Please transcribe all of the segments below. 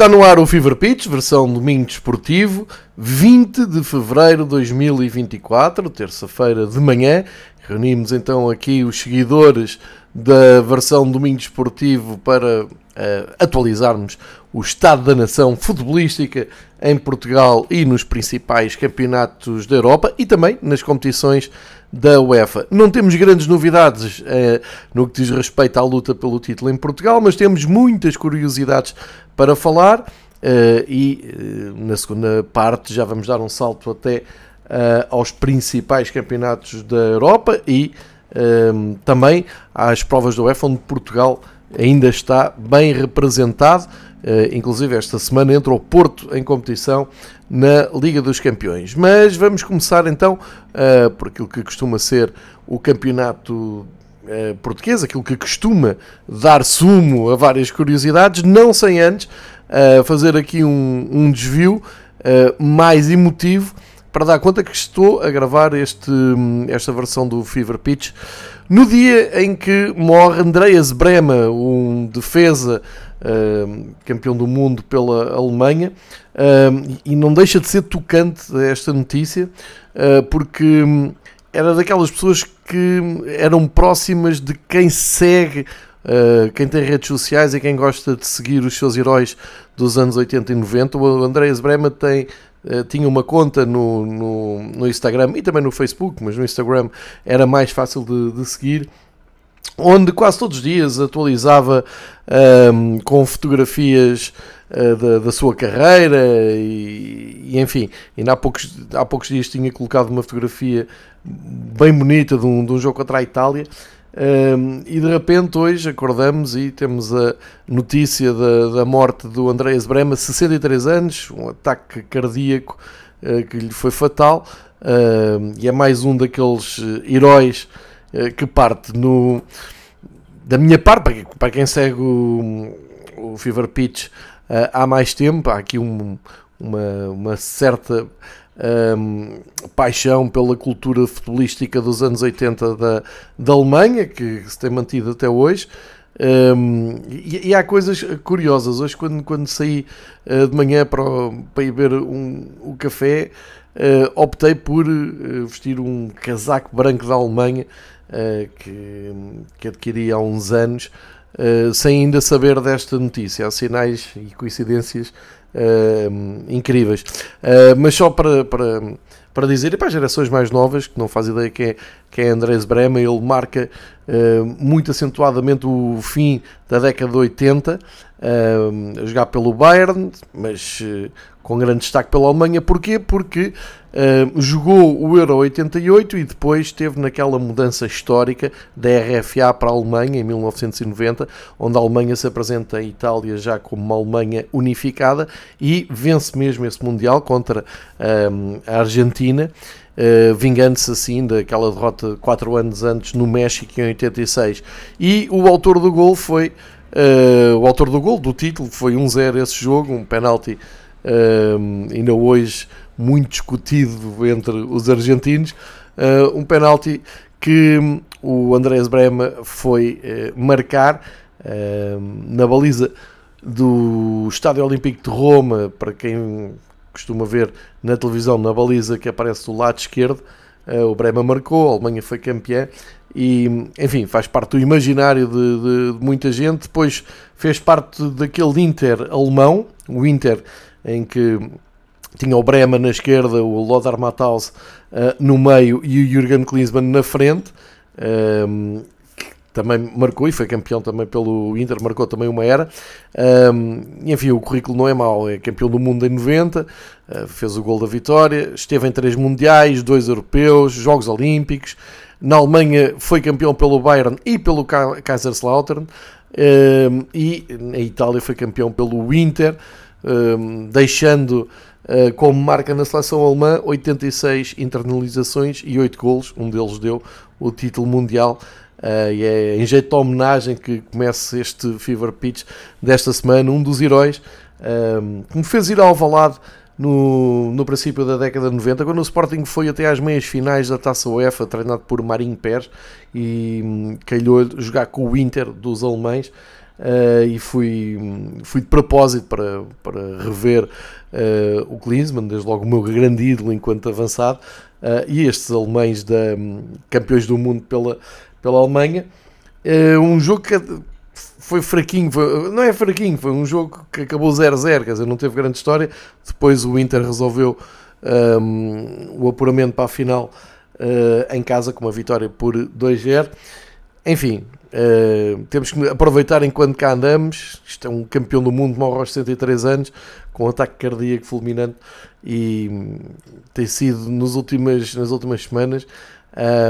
Está no ar o Fever Pitch, versão domingo desportivo, 20 de fevereiro de 2024, terça-feira de manhã. Reunimos então aqui os seguidores da versão domingo desportivo para uh, atualizarmos o estado da nação futebolística em Portugal e nos principais campeonatos da Europa e também nas competições da UEFA. Não temos grandes novidades uh, no que diz respeito à luta pelo título em Portugal, mas temos muitas curiosidades para falar. Uh, e na segunda parte já vamos dar um salto até aos principais campeonatos da Europa e também às provas da UEFA, onde Portugal ainda está bem representado. inclusive, esta semana entra o Porto em competição na Liga dos Campeões. Mas vamos começar então por aquilo que costuma ser o campeonato eh, português, aquilo que costuma dar sumo a várias curiosidades, não sem antes uh, fazer aqui um, um desvio uh, mais emotivo para dar conta que estou a gravar este, esta versão do Fever Pitch no dia em que morre Andreas Brema, um defesa uh, campeão do mundo pela Alemanha, uh, e não deixa de ser tocante esta notícia, uh, porque hum, era daquelas pessoas que eram próximas de quem segue, uh, quem tem redes sociais e quem gosta de seguir os seus heróis dos anos 80 e 90. O Andreas Brema tem, uh, tinha uma conta no, no, no, Instagram e também no Facebook, mas no Instagram era mais fácil de, de seguir. Onde quase todos os dias atualizava um, ehm, com fotografias uh, da, da, sua carreira e, e, enfim, ainda há poucos, há poucos dias tinha colocado uma fotografia bem bonita de um, de um jogo contra a Itália. Um, e de repente hoje acordamos e temos a notícia da, da morte do Andreas Brema, 63 anos, um ataque cardíaco uh, que lhe foi fatal, uh, e é mais um daqueles uh, heróis que parte no. Da minha parte, para, para quem segue o, o Fever Pitch há mais tempo, há aqui um, uma, uma certa um, paixão pela cultura futebolística dos anos 80 da, da Alemanha, que se tem mantido até hoje. Um, e, e, há coisas curiosas. Hoje, quando, quando saí uh, de manhã para, para ir beber um, um café, uh, optei por uh, vestir um casaco branco da Alemanha que, que adquiri há uns anos, sem ainda saber desta notícia. Há sinais e coincidências uh, incríveis. Uh, mas só para, para, para dizer, e para as gerações mais novas, que não fazem ideia quem é, quem é Andrés Brema, ele marca uh, muito acentuadamente o fim da década de 80, a jogar pelo Bayern, mas com grande destaque pela Alemanha. Porquê? Porque uh, jogou o Euro 88 e depois teve naquela mudança histórica da RFA para a Alemanha em 1990, onde a Alemanha se apresenta à Itália já como uma Alemanha unificada e vence mesmo esse Mundial contra uh, a Argentina. Uh, vingando-se assim daquela derrota 4 anos antes no México em 86. E o autor do gol foi uh, o autor do gol do título, foi 1-0 esse jogo, um penalti uh, ainda hoje muito discutido entre os argentinos, uh, um penalti que o Andrés Brema foi uh, marcar na baliza do Estádio Olímpico de Roma, para quem costuma ver na televisão, na baliza que aparece do lado esquerdo, o Brema marcou, a Alemanha foi campeã e, enfim, faz parte do imaginário de, de, de muita gente. Depois fez parte daquele Inter alemão, o Inter em que tinha o Brema na esquerda, o Lothar Matthaus uh, no meio e o Jürgen Klinsmann na frente. Um, também marcou e foi campeão também pelo Inter, marcou também uma era. Um, enfim, o currículo não é mau, é campeão do mundo em 90, uh, ah, fez o gol da vitória, esteve em três mundiais, dois europeus, Jogos Olímpicos. Na Alemanha foi campeão pelo Bayern e pelo Kaiserslautern. Um, e na Itália foi campeão pelo Inter. Deixando uh, como marca na seleção alemã 86 internalizações e 8 golos, um deles deu o título mundial Uh, e é em jeito de homenagem que começa este Fever Pitch desta semana. Um dos heróis que me fez ir ao Valade no, no princípio da década de 90, quando o Sporting foi até às meias finais da Taça UEFA, treinado por Marinho Pérez, e um, calhou jogar com o Inter dos alemães. Uh, e fui, fui de propósito para, para rever uh, o Klinsmann, desde logo o meu grande ídolo enquanto avançado, uh, e estes alemães da, um, campeões do mundo pela, pela Alemanha. um jogo que foi fraquinho, foi, não é fraquinho, foi um jogo que acabou 0-0, quer dizer, não teve grande história. Depois o Inter resolveu um, o apuramento para a final em casa com uma vitória por 2-0. Enfim, Uh, temos que aproveitar enquanto cá andamos. Isto é um campeão do mundo, morre aos 63 anos, com um ataque cardíaco fulminante. E hum, tem sido nos últimas, nas últimas semanas.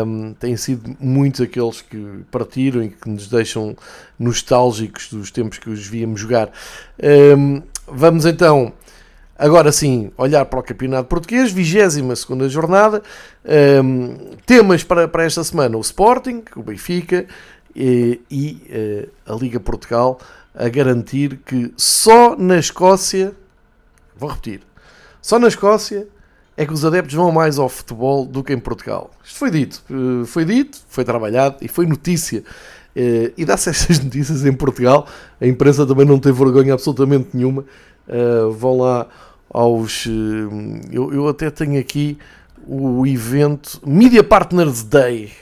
Um, têm sido muitos aqueles que partiram e que nos deixam nostálgicos dos tempos que os víamos jogar. Um, vamos então, agora sim, olhar para o Campeonato Português, 22 jornada. Um, temas para, para esta semana: o Sporting, o Benfica, e, e eh, a Liga Portugal a garantir que só na Escócia, vou repetir, só na Escócia é que os adeptos vão mais ao futebol do que em Portugal. Isto foi dito, eh, foi dito, foi trabalhado e foi notícia. Eh, e dá-se estas notícias em Portugal, a imprensa também não tem vergonha absolutamente nenhuma. Vão lá aos. Eu, eu até tenho aqui o evento Media Partners Day,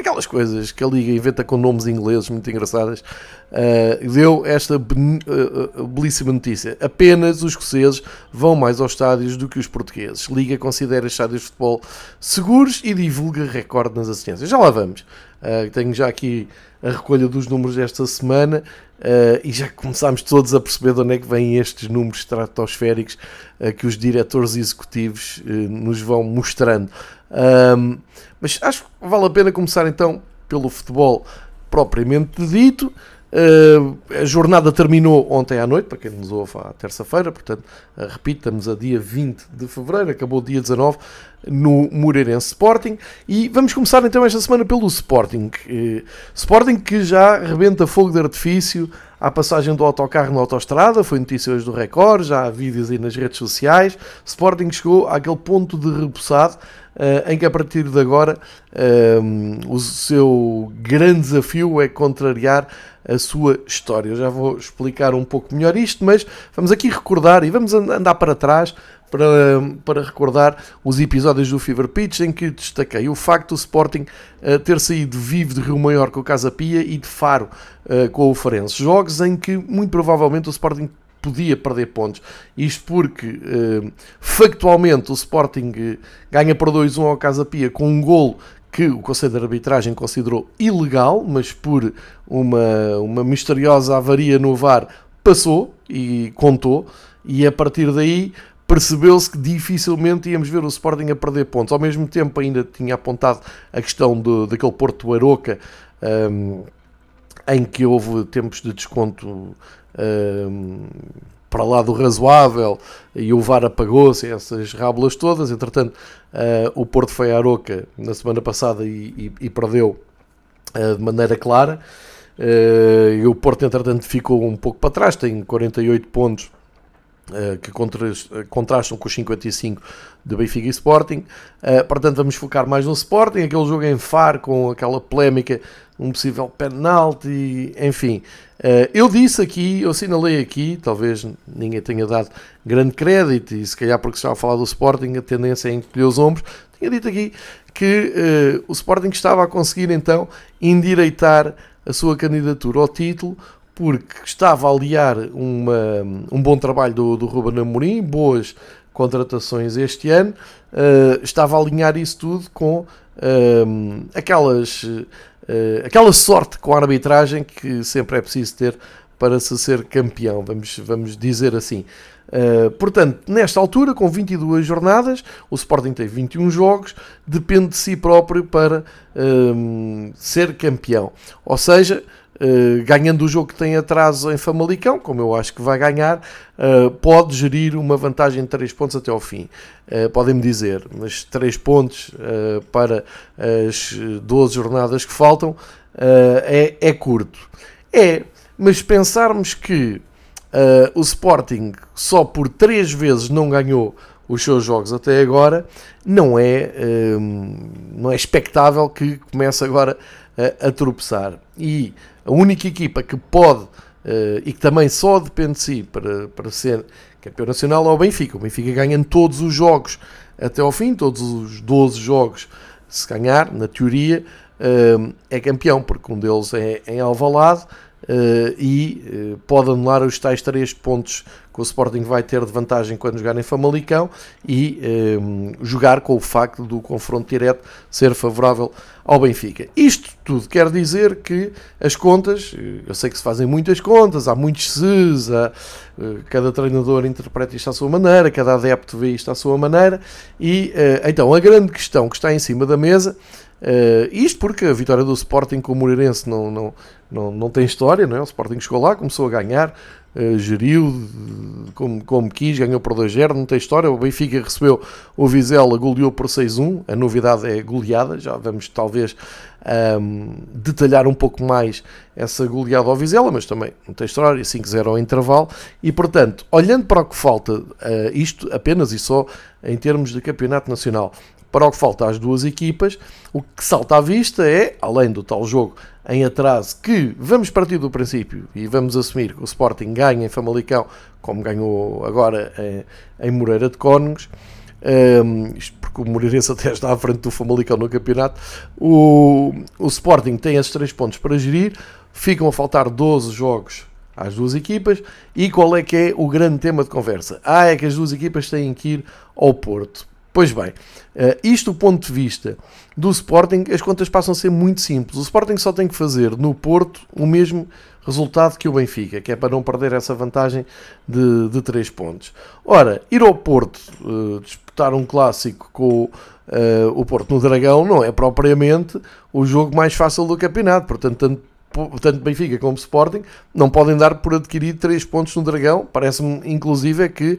aquelas coisas que a Liga inventa com nomes ingleses muito engraçadas, uh, deu esta uh, belíssima notícia. Apenas os escoceses vão mais aos estádios do que os portugueses. Liga considera estádios de futebol seguros e divulga recorde nas assistências. Já lá vamos. Uh, tenho já aqui a recolha dos números desta semana e já começámos todos a perceber de onde é que vêm estes números estratosféricos que os diretores executivos nos vão mostrando. Um, mas acho que vale a pena começar então pelo futebol propriamente dito. Uh, a jornada terminou ontem à noite, para quem nos ouve à terça-feira, portanto, uh, repito, estamos a dia 20 de fevereiro, acabou dia 19 no Moreirense Sporting. E vamos começar então esta semana pelo Sporting. Uh, Sporting que já rebenta fogo de artifício à passagem do autocarro na autostrada, foi notícia hoje do Record, já há vídeos aí nas redes sociais. Sporting chegou àquele ponto de repousado uh, em que a partir de agora uh, o seu grande desafio é contrariar a sua história. Eu já vou explicar um pouco melhor isto, mas vamos aqui recordar e vamos andar para trás para, para recordar os episódios do Fever Pitch em que destaquei o facto do Sporting uh, ter saído vivo de Rio Maior com o Casa Pia e de Faro uh, com o Farense. Jogos em que muito provavelmente o Sporting podia perder pontos. Isto porque, uh, factualmente, o Sporting uh, ganha por 2-1 ao Casa Pia com um golo que o Conselho de Arbitragem considerou ilegal, mas por uma, uma misteriosa avaria no VAR passou e contou, e a partir daí percebeu-se que dificilmente íamos ver o Sporting a perder pontos. Ao mesmo tempo ainda tinha apontado a questão do, daquele Porto Aroca, um, em que houve tempos de desconto para lá do razoável e o VAR apagou-se, essas rábulas todas. Entretanto, uh, o Porto foi à Aroca na semana passada e, e, e perdeu uh, de maneira clara. Uh, e o Porto, entretanto, ficou um pouco para trás, tem 48 pontos que contrastam com os 55 do Benfica e Sporting. portanto, vamos focar mais no Sporting, aquele jogo em Far com aquela polémica, um possível penalti, enfim. Uh, eu disse aqui, eu assinalei aqui, talvez ninguém tenha dado grande crédito, e se calhar porque estava a falar do Sporting, a tendência é encolher os ombros, tinha dito aqui que uh, o Sporting estava a conseguir então endireitar a sua candidatura ao título, porque estava a aliar uma, um bom trabalho do, do Ruben Amorim, boas contratações este ano, uh, estava a alinhar isso tudo com aquelas uh, aquela sorte com a arbitragem que sempre é preciso ter para se ser campeão, vamos, vamos dizer assim. Uh, portanto, nesta altura, com 22 jornadas, o Sporting tem 21 jogos, depende de si próprio para uh, ser campeão. Ou seja, uh, ganhando o jogo que tem atraso em Famalicão, como eu acho que vai ganhar, pode gerir uma vantagem de 3 pontos até ao fim. Podem-me dizer, mas 3 pontos para as 12 jornadas que faltam é, é curto. É, mas pensarmos que Uh, o Sporting só por três vezes não ganhou os seus jogos até agora, não é, uh, não é expectável que comece agora a, a tropeçar. E a única equipa que pode uh, e que também só depende de si para, para ser campeão nacional é o Benfica. O Benfica ganha todos os jogos até ao fim, todos os 12 jogos, se ganhar, na teoria, é campeão, porque um deles é em Alvalade Uh, e uh, pode anular os tais 3 pontos que o Sporting vai ter de vantagem quando jogar em Famalicão e uh, jogar com o facto do confronto direto ser favorável ao Benfica. Isto tudo quer dizer que as contas, eu sei que se fazem muitas contas, há muitos ses, há, cada treinador interpreta isto à sua maneira, cada adepto vê isto à sua maneira, e então a grande questão que está em cima da mesa Uh, isto porque a vitória do Sporting com o Moreirense não, não, não, não tem história, não é? o Sporting chegou lá, começou a ganhar, uh, geriu como, como quis, ganhou por 2-0, não tem história. O Benfica recebeu o Vizela, goleou por 6-1, a novidade é goleada, já vamos talvez um, detalhar um pouco mais essa goleada ao Vizela, mas também não tem história, 5-0 ao intervalo. E portanto, olhando para o que falta, uh, isto apenas e só em termos de campeonato nacional, para o que falta às duas equipas, o que salta à vista é, além do tal jogo em atraso, que vamos partir do princípio e vamos assumir que o Sporting ganha em Famalicão, como ganhou agora em, Moreira de Cónegos, um, porque o Moreirense até está à frente do Famalicão no campeonato, o, o Sporting tem esses três pontos para gerir, ficam a faltar 12 jogos às duas equipas, e qual é que é o grande tema de conversa? Ah, é que as duas equipas têm que ir ao Porto. Pois bem, uh, isto do ponto de vista do Sporting, as contas passam a ser muito simples. O Sporting só tem que fazer no Porto o mesmo resultado que o Benfica, que é para não perder essa vantagem de, de 3 pontos. Ora, ir ao Porto uh, disputar um clássico com uh, o Porto no Dragão não é propriamente o jogo mais fácil do campeonato, portanto, tanto tanto Benfica como Sporting não podem dar por adquirir 3 pontos no Dragão. Parece-me, inclusive, é que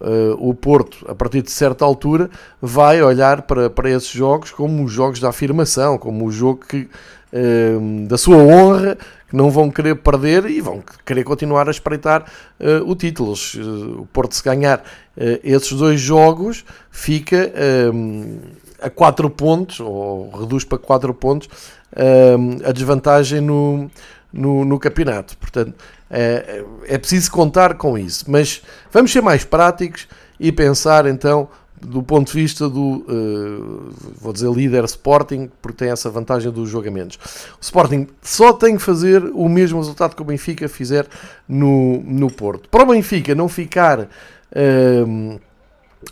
Uh, o Porto, a partir de certa altura, vai olhar para, para esses jogos como os jogos da afirmação, como o jogo que, uh, da sua honra, que não vão querer perder e vão querer continuar a espreitar uh, o título. o Porto, se ganhar esses dois jogos, fica a 4 pontos, ou reduz para 4 pontos, a desvantagem no, no, no campeonato. Portanto, é, é preciso contar com isso. Mas vamos ser mais práticos e pensar então do ponto de vista do, uh, vou dizer, líder Sporting, porque tem essa vantagem dos jogamentos. O Sporting só tem que fazer o mesmo resultado que o Benfica fizer no, no Porto. Para o Benfica não ficar uh,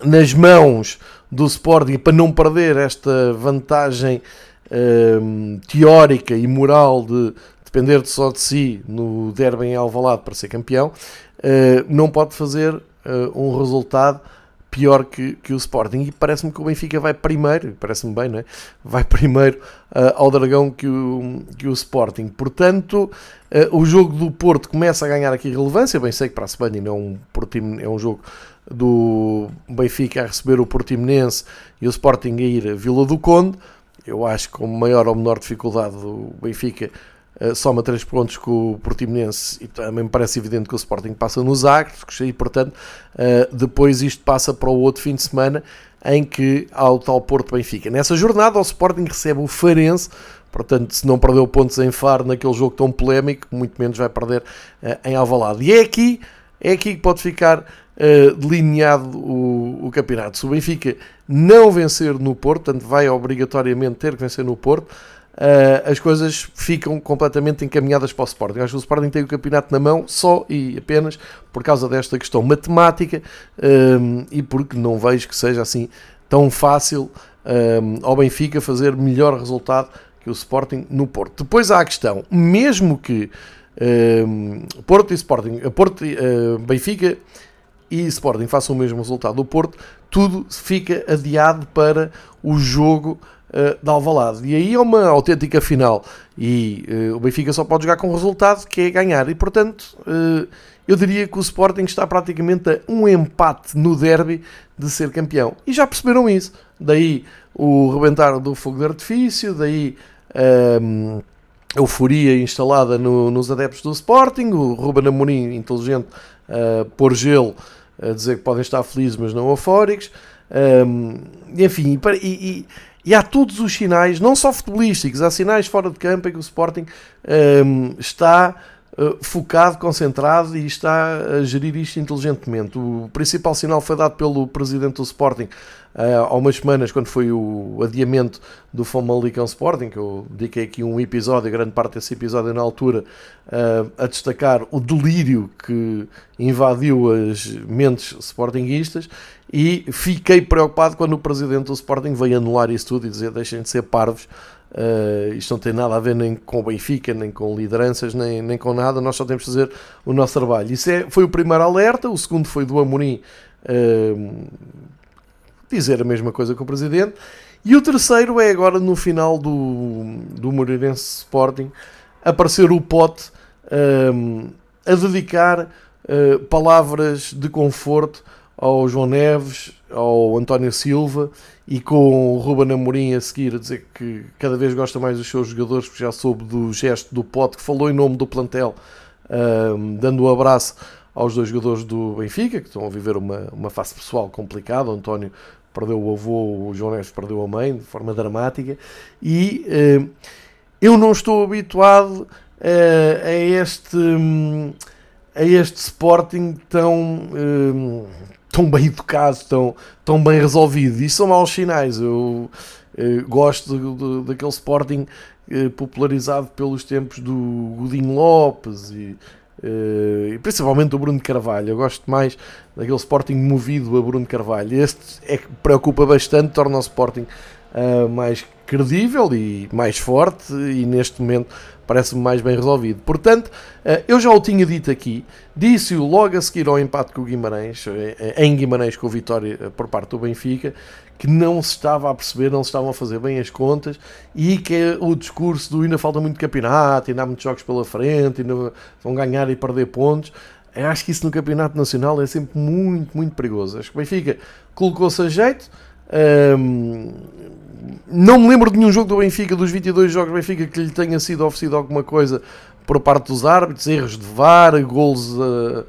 nas mãos do Sporting para não perder esta vantagem uh, teórica e moral de depender só de si no derby em Alvalade para ser campeão, uh, não pode fazer uh, um resultado pior que, que o Sporting. E parece-me que o Benfica vai primeiro, parece-me bem, não é? Vai primeiro uh, ao Dragão que o, que o Sporting. Portanto, o jogo do Porto começa a ganhar aqui relevância. Bem, sei que para a Sporting é um, é um jogo do Benfica a receber o Portimonense e o Sporting a ir a Vila do Conde. Eu acho que com maior ou menor dificuldade o Benfica soma 3 pontos com o Portimonense e também me parece evidente que o Sporting passa nos Agres e portanto uh, depois isto passa para o outro fim de semana em que há o tal Porto Benfica. Nessa jornada o Sporting recebe o Farense, portanto se não perdeu pontos em Faro naquele jogo tão polémico, muito menos vai perder uh, em Alvalade. E é aqui, é aqui que pode ficar delineado o, o campeonato. Se o Benfica não vencer no Porto, portanto vai obrigatoriamente ter que vencer no Porto, uh, as coisas ficam completamente encaminhadas para o Sporting. Acho que o Sporting tem o campeonato na mão só e apenas por causa desta questão matemática um, e porque não vejo que seja assim tão fácil um, ao Benfica fazer melhor resultado que o Sporting no Porto. Depois há a questão, mesmo que uh, Porto e Sporting, Porto, uh, Benfica e Sporting façam o mesmo resultado do Porto, tudo fica adiado para o jogo uh, de Alvalade. E aí é uma autêntica final. E uh, o Benfica só pode jogar com o resultado que é ganhar. E portanto, uh, eu diria que o Sporting está praticamente a um empate no derby de ser campeão. E já perceberam isso. Daí o rebentar do fogo de artifício, daí um, a euforia instalada no, nos adeptos do Sporting, o Ruben Amorim, inteligente, uh, pôr gelo, a dizer que podem estar felizes, mas não eufóricos. Um, enfim, e, e, e, há todos os sinais, não só futebolísticos, há sinais fora de campo em que o Sporting um, está focado, concentrado e está a gerir isto inteligentemente. O principal sinal foi dado pelo presidente do Sporting uh, há umas semanas, quando foi o adiamento do Famalicão Sporting, que eu dediquei aqui um episódio, grande parte desse episódio na altura, uh, a destacar o delírio que invadiu as mentes sportinguistas e fiquei preocupado quando o presidente do Sporting veio anular isso tudo e dizer deixem de ser parvos, Uh, isto não tem nada a ver nem com o Benfica, nem com lideranças, nem, nem com nada. Nós só temos de fazer o nosso trabalho. Isso é, foi o primeiro alerta. O segundo foi do Amorim uh, dizer a mesma coisa que o Presidente. E o terceiro é agora no final do, do Moreirense Sporting aparecer o Pote um, a dedicar uh, palavras de conforto ao João Neves, ao António Silva e com o Ruben Amorim a seguir a dizer que cada vez gosta mais dos seus jogadores, porque já soube do gesto do Pote, que falou em nome do plantel, um, dando um abraço aos dois jogadores do Benfica, que estão a viver uma, uma fase pessoal complicada. O António perdeu o avô, o João Neves perdeu a mãe de forma dramática, e uh, eu não estou habituado a este. Um, a este Sporting tão, um, tão bem educado, tão, tão bem resolvido. Isso são maus sinais. Eu uh, gosto de, de, daquele Sporting uh, popularizado pelos tempos do Godinho Lopes e, uh, e principalmente do Bruno Carvalho. Eu gosto mais daquele Sporting movido a Bruno Carvalho. Este é que preocupa bastante, torna o Sporting mais credível e mais forte e neste momento parece-me mais bem resolvido. Portanto, eh, eu já o tinha dito aqui, disse-o logo a seguir ao empate com o Guimarães, eh, em Guimarães com a vitória eh, por parte do Benfica, que não se estava a perceber, não se estavam a fazer bem as contas e que o discurso do ainda falta muito campeonato, ainda há muitos jogos pela frente, ainda vão ganhar e perder pontos. Eu acho que isso no campeonato nacional é sempre muito, muito perigoso. Acho que o Benfica colocou-se a jeito. Hum, não me lembro de nenhum jogo do Benfica, dos 22 jogos do Benfica, que lhe tenha sido oferecido alguma coisa por parte dos árbitros, erros de VAR, golos, uh,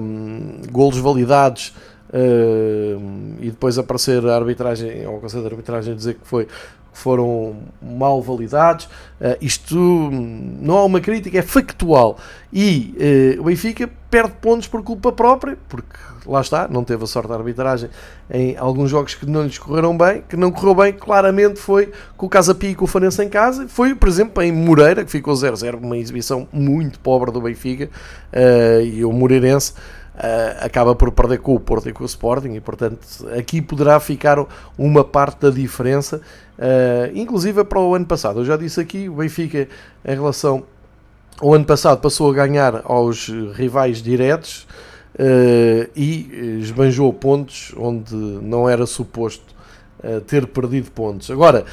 um, golos validados uh, e depois aparecer a arbitragem, ao Conselho de Arbitragem dizer que foi foram mal validados. Uh, isto não há uma crítica, é factual. E uh, o Benfica perde pontos por culpa própria, porque lá está, não teve a sorte da arbitragem em alguns jogos que não lhes correram bem, que não correu bem, claramente foi com o Casa Pia e com o Farense em casa, foi, por exemplo, em Moreira, que ficou 0-0, uma exibição muito pobre do Benfica, uh, e o Moreirense Uh, acaba por perder com o Porto e com o Sporting e portanto aqui poderá ficar uma parte da diferença uh, inclusive para o ano passado eu já disse aqui, o Benfica em relação ao ano passado passou a ganhar aos rivais diretos uh, e esbanjou pontos onde não era suposto ter perdido pontos agora,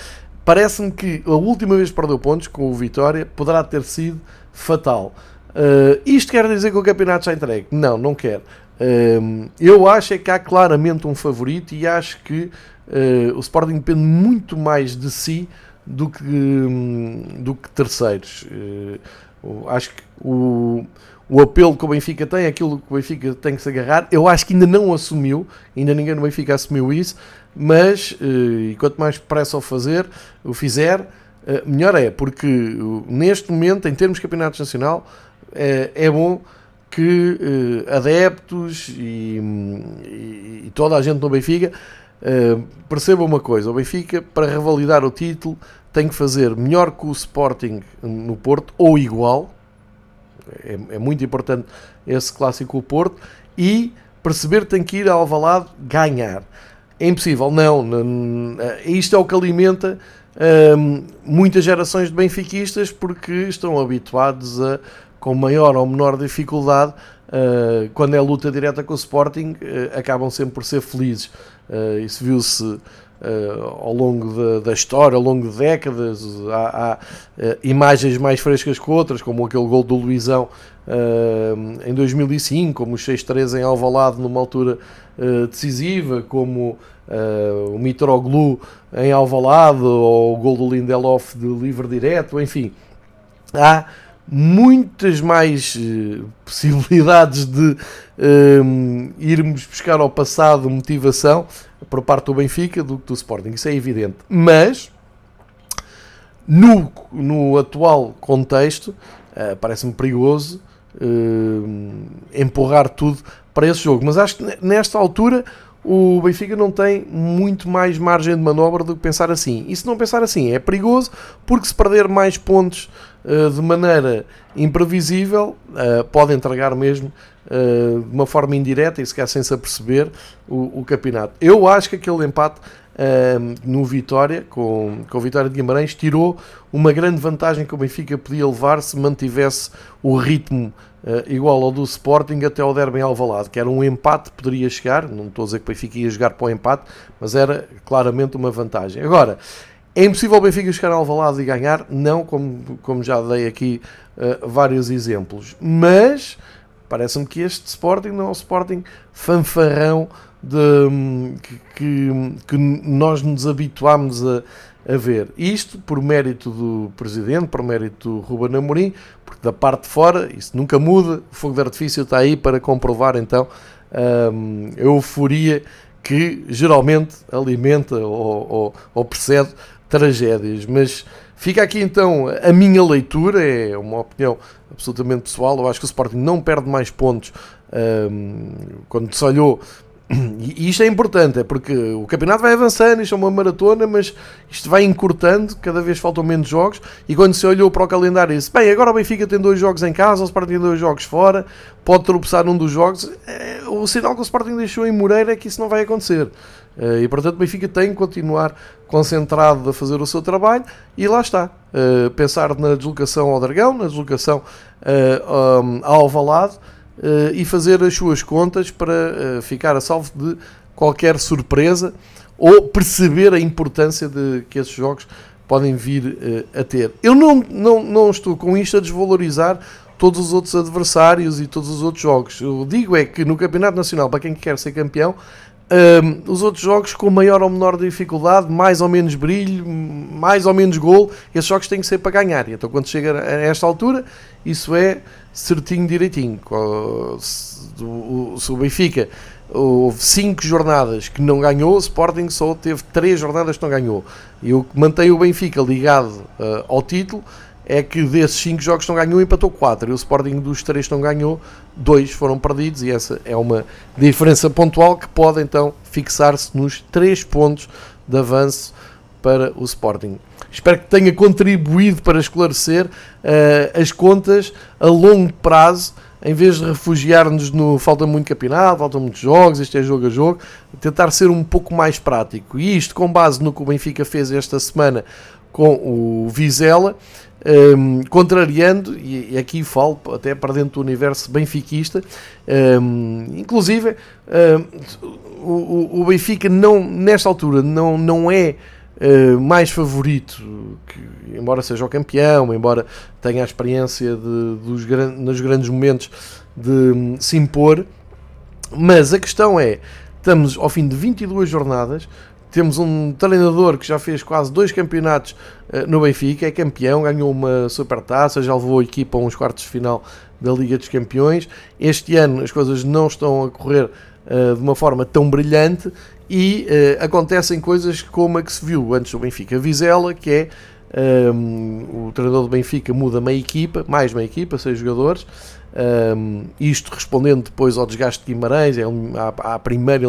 parece-me que a última vez que perdeu pontos com o Vitória poderá ter sido fatal Uh, isto quer dizer que o campeonato já entregue? Não, não quer. Uh, eu acho é que há claramente um favorito e acho que uh, o Sporting depende muito mais de si do que, um, do que terceiros. acho que o, o apelo que o Benfica tem, aquilo que o Benfica tem que se agarrar, eu acho que ainda não assumiu, ainda ninguém no Benfica assumiu isso, mas e quanto mais pressa ao fazer, o fizer, melhor é, porque neste momento, em termos de campeonato nacional, é, bom que uh, adeptos e, e, e, toda a gente no Benfica uh, percebam uma coisa: o Benfica, para revalidar o título, tem que fazer melhor que o Sporting no Porto ou igual. É, é muito importante esse clássico o Porto e perceber tem que ir ao Alvalade ganhar. É impossível, não. não isto é o que alimenta um, muitas gerações de benfiquistas porque estão habituados a, com maior ou menor dificuldade, uh, quando é luta direta com o Sporting, uh, acabam sempre por ser felizes. Uh, isso viu-se ao longo da, história, ao longo de décadas. Há, há imagens mais frescas que outras, como aquele gol do Luizão em 2005, como o 6-3 em Alvalade numa altura decisiva, como uh, o Mitroglou em Alvalade ou o gol do Lindelof de livre direto, enfim, há muitas mais uh, possibilidades de uh, irmos buscar ao passado motivação por parte do Benfica do que do Sporting, isso é evidente. Mas no, no atual contexto, uh, parece-me perigoso empurrar tudo para esse jogo. Mas acho que nesta altura o Benfica não tem muito mais margem de manobra do que pensar assim. E se não pensar assim é perigoso, porque se perder mais pontos uh, de maneira imprevisível, uh, pode entregar mesmo uh, de uma forma indireta e se sem se aperceber o, o campeonato. Eu acho que aquele empate no Vitória, com, com o Vitória de Guimarães, tirou uma grande vantagem que o Benfica podia levar se mantivesse o ritmo Uh, igual ao do Sporting até ao Derby Alvalade, que era um empate, poderia chegar, não estou a dizer que o Benfica ia jogar para o empate, mas era claramente uma vantagem. Agora, é impossível o Benfica chegar a Alvalade e ganhar? Não, como, como já dei aqui uh, vários exemplos, mas parece-me que este Sporting não é o Sporting fanfarrão de, que, que, nós nos habituámos a, a ver. Isto por mérito do Presidente, por mérito do Ruben Amorim, porque da parte de fora isso nunca muda, o fogo de artifício está aí para comprovar então hum, a euforia que geralmente alimenta ou, ou, ou precede tragédias. Mas fica aqui então a minha leitura, é uma opinião absolutamente pessoal. Eu acho que o Sporting não perde mais pontos hum, quando se olhou e isto é importante, é porque o campeonato vai avançando, isto é uma maratona, mas isto vai encurtando, cada vez faltam menos jogos. E quando se olhou para o calendário disse: Bem, agora o Benfica tem dois jogos em casa, o Sporting tem dois jogos fora, pode tropeçar num dos jogos. É, o sinal que o Sporting deixou em Moreira é que isso não vai acontecer. Eh, e portanto o Benfica tem que continuar concentrado a fazer o seu trabalho e lá está. Eh, pensar na deslocação ao Dragão, na deslocação eh, ao Alvalade uh, e fazer as suas contas para ficar a salvo de qualquer surpresa ou perceber a importância de que esses jogos podem vir a ter. Eu não, não, não estou com isto a desvalorizar todos os outros adversários e todos os outros jogos. Eu digo é que no Campeonato Nacional, para quem quer ser campeão, um, os outros jogos com maior ou menor dificuldade, mais ou menos brilho, mais ou menos gol, esses jogos têm que ser para ganhar. Então, quando chega a esta altura, isso é certinho, direitinho. Se o Benfica houve 5 jornadas que não ganhou, o Sporting só teve 3 jornadas que não ganhou. E o que mantém o Benfica ligado uh, ao título é que desses 5 jogos não ganhou, empatou 4. E o Sporting dos 3 que não ganhou, 2 foram perdidos. E essa é uma diferença pontual que pode então fixar-se nos 3 pontos de avanço para o Sporting. Espero que tenha contribuído para esclarecer uh, as contas a longo prazo, em vez de refugiar-nos no falta muito campeonato, faltam muitos jogos, isto é jogo a jogo, tentar ser um pouco mais prático. E isto com base no que o Benfica fez esta semana com o Vizela, um, contrariando, e, aqui falo até para dentro do universo benfiquista, um, inclusive um, o, o Benfica não, nesta altura não, não é uh, mais favorito, que, embora seja o campeão, embora tenha a experiência de, dos gran nos grandes momentos de um, se impor, mas a questão é, estamos ao fim de 22 jornadas, temos um treinador que já fez quase dois campeonatos uh, no Benfica, é campeão, ganhou uma supertaça, já levou a equipa a uns quartos de final da Liga dos Campeões. Este ano as coisas não estão a correr uh, de uma forma tão brilhante e uh, acontecem coisas como a que se viu antes do Benfica Vizela, que é um, o treinador do Benfica muda meia equipa, mais meia equipa, seis jogadores, um, isto respondendo depois ao desgaste de Guimarães, é à, à primeira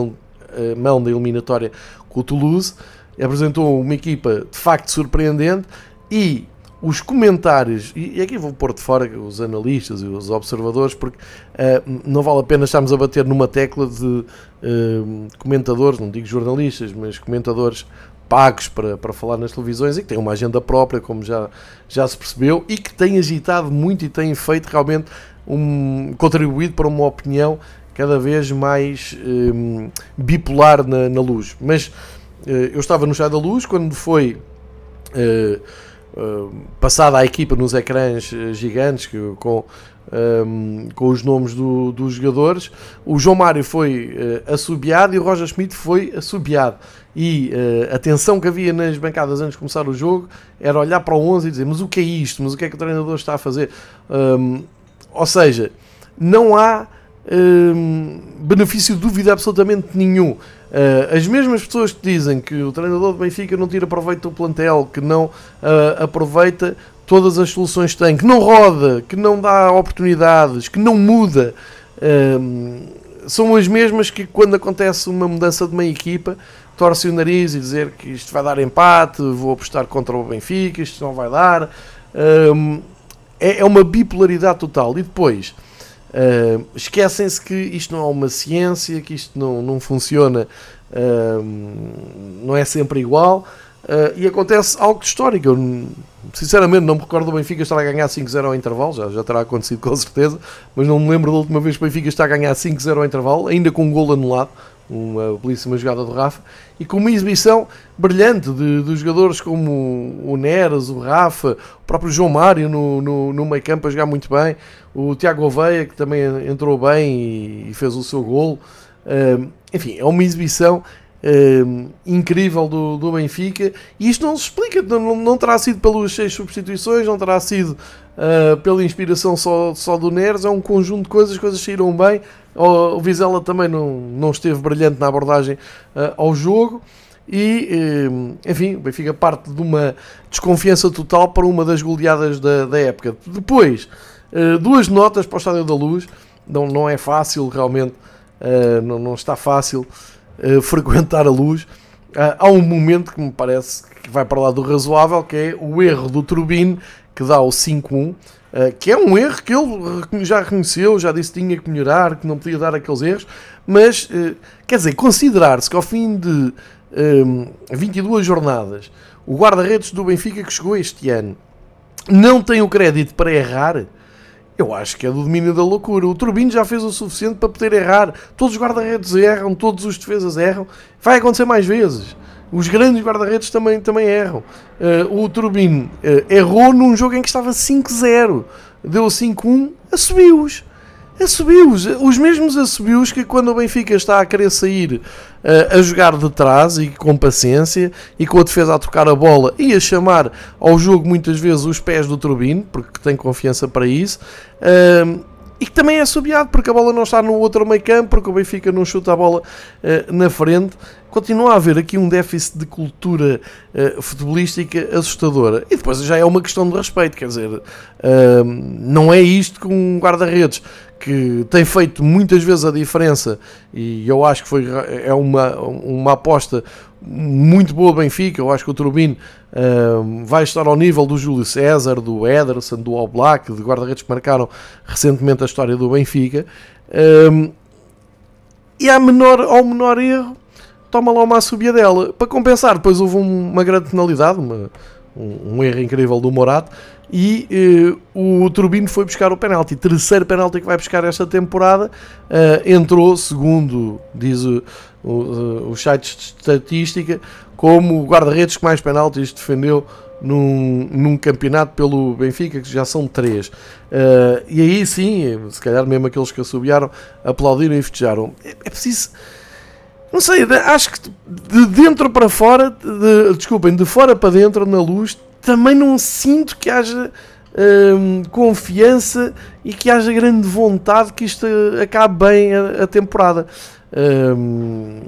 mão da eliminatória com o Toulouse, apresentou uma equipa de facto surpreendente e os comentários, e aqui vou pôr de fora os analistas e os observadores, porque uh, não vale a pena estarmos a bater numa tecla de uh, comentadores, não digo jornalistas, mas comentadores pagos para, para falar nas televisões e que têm uma agenda própria, como já, já se percebeu, e que têm agitado muito e têm feito realmente um, contribuído para uma opinião cada vez mais um, bipolar na, na, luz. Mas uh, eu estava no chá da luz quando foi uh, uh, passada a equipa nos ecrãs gigantes que, com, um, com os nomes do, dos jogadores. O João Mário foi uh, assobiado e o Roger Schmidt foi assobiado. E uh, a tensão que havia nas bancadas antes de começar o jogo era olhar para o 11 e dizer: Mas o que é isto? Mas o que é que o treinador está a fazer? Um, ou seja, não há um, benefício de dúvida absolutamente nenhum. Uh, as mesmas pessoas que dizem que o treinador do Benfica não tira proveito do plantel, que não uh, aproveita todas as soluções que tem, que não roda, que não dá oportunidades, que não muda, um, são as mesmas que quando acontece uma mudança de meia equipa, torce o nariz e dizer que isto vai dar empate, vou apostar contra o Benfica, isto não vai dar. Um, é, é, uma bipolaridade total. E depois uh, esquecem-se que isto não é uma ciência, que isto não, não funciona, uh, não é sempre igual. Uh, e acontece algo histórico. Eu, sinceramente, não me recordo do Benfica estar a ganhar 5-0 ao intervalo, já, já terá acontecido com certeza, mas não me lembro da última vez que o Benfica está a ganhar 5-0 ao intervalo, ainda com um gol anulado, uma belíssima jogada do Rafa, e com uma exibição brilhante de, de jogadores como o Neres, o Rafa, o próprio João Mário no, no, no meio campo a jogar muito bem, o Tiago Oveia que também entrou bem e, e fez o seu gol. Uh, enfim, é uma exibição Uh, incrível do, do Benfica e isto não se explica, não, não terá sido pelas seis substituições, não terá sido uh, pela inspiração só, só do Neres, é um conjunto de coisas, as coisas saíram bem. O, o Vizela também não, não esteve brilhante na abordagem uh, ao jogo. E, enfim, o Benfica parte de uma desconfiança total para uma das goleadas da, da época. Depois, duas notas para o Estádio da Luz. Não, não é fácil, realmente, não, não está fácil uh, frequentar a luz, uh, há um momento que me parece que vai para lá do razoável, que é o erro do Turbine, que dá o 5-1, uh, eh, que é um erro que ele já reconheceu, já disse que tinha que melhorar, que não podia dar aqueles erros, mas, quer dizer, considerar-se que ao fim de 22 jornadas, o guarda-redes do Benfica que chegou este ano não tem o crédito para errar, eu acho que é do domínio da loucura. O Turbino já fez o suficiente para poder errar. Todos os guarda-redes erram, todos os defesas erram. Vai acontecer mais vezes. Os grandes guarda-redes também, também erram. Uh, o Turbino uh, errou num jogo em que estava 5-0. Deu 5-1, assumiu-os assobios, os mesmos assobios que quando o Benfica está a querer sair uh, a jogar de trás e com paciência e com a defesa a tocar a bola e a chamar ao jogo muitas vezes os pés do Turbino, porque tem confiança para isso. Uh, e que também é assobiado porque a bola não está no outro meio campo, porque o Benfica não chuta a bola uh, na frente. Continua a haver aqui um déficit de cultura uh, futebolística assustadora. E depois já é uma questão de respeito, quer dizer, uh, não é isto com um guarda-redes que tem feito muitas vezes a diferença e eu acho que foi, é uma, uma aposta muito boa Benfica, eu acho que o Turbino uh, vai estar ao nível do Júlio César, do Ederson, do Oblak, de guarda-redes que marcaram recentemente a história do Benfica uh, e menor, ao menor erro toma lá uma subida dela, para compensar depois houve uma grande penalidade uma, um, um erro incrível do Morato e uh, o Turbino foi buscar o penalti. Terceiro penalti que vai buscar esta temporada. Uh, entrou, segundo diz o, os sites de estatística, como o guarda-redes que mais penaltis defendeu num, num campeonato pelo Benfica, que já são três. Uh, e aí sim, se calhar mesmo aqueles que assobiaram, aplaudiram e festejaram. É, é preciso. Não sei, acho que de dentro para fora, de, desculpem, de fora para dentro, na luz, também não sinto que haja hum, confiança e que haja grande vontade que isto acabe bem a, a temporada. Hum,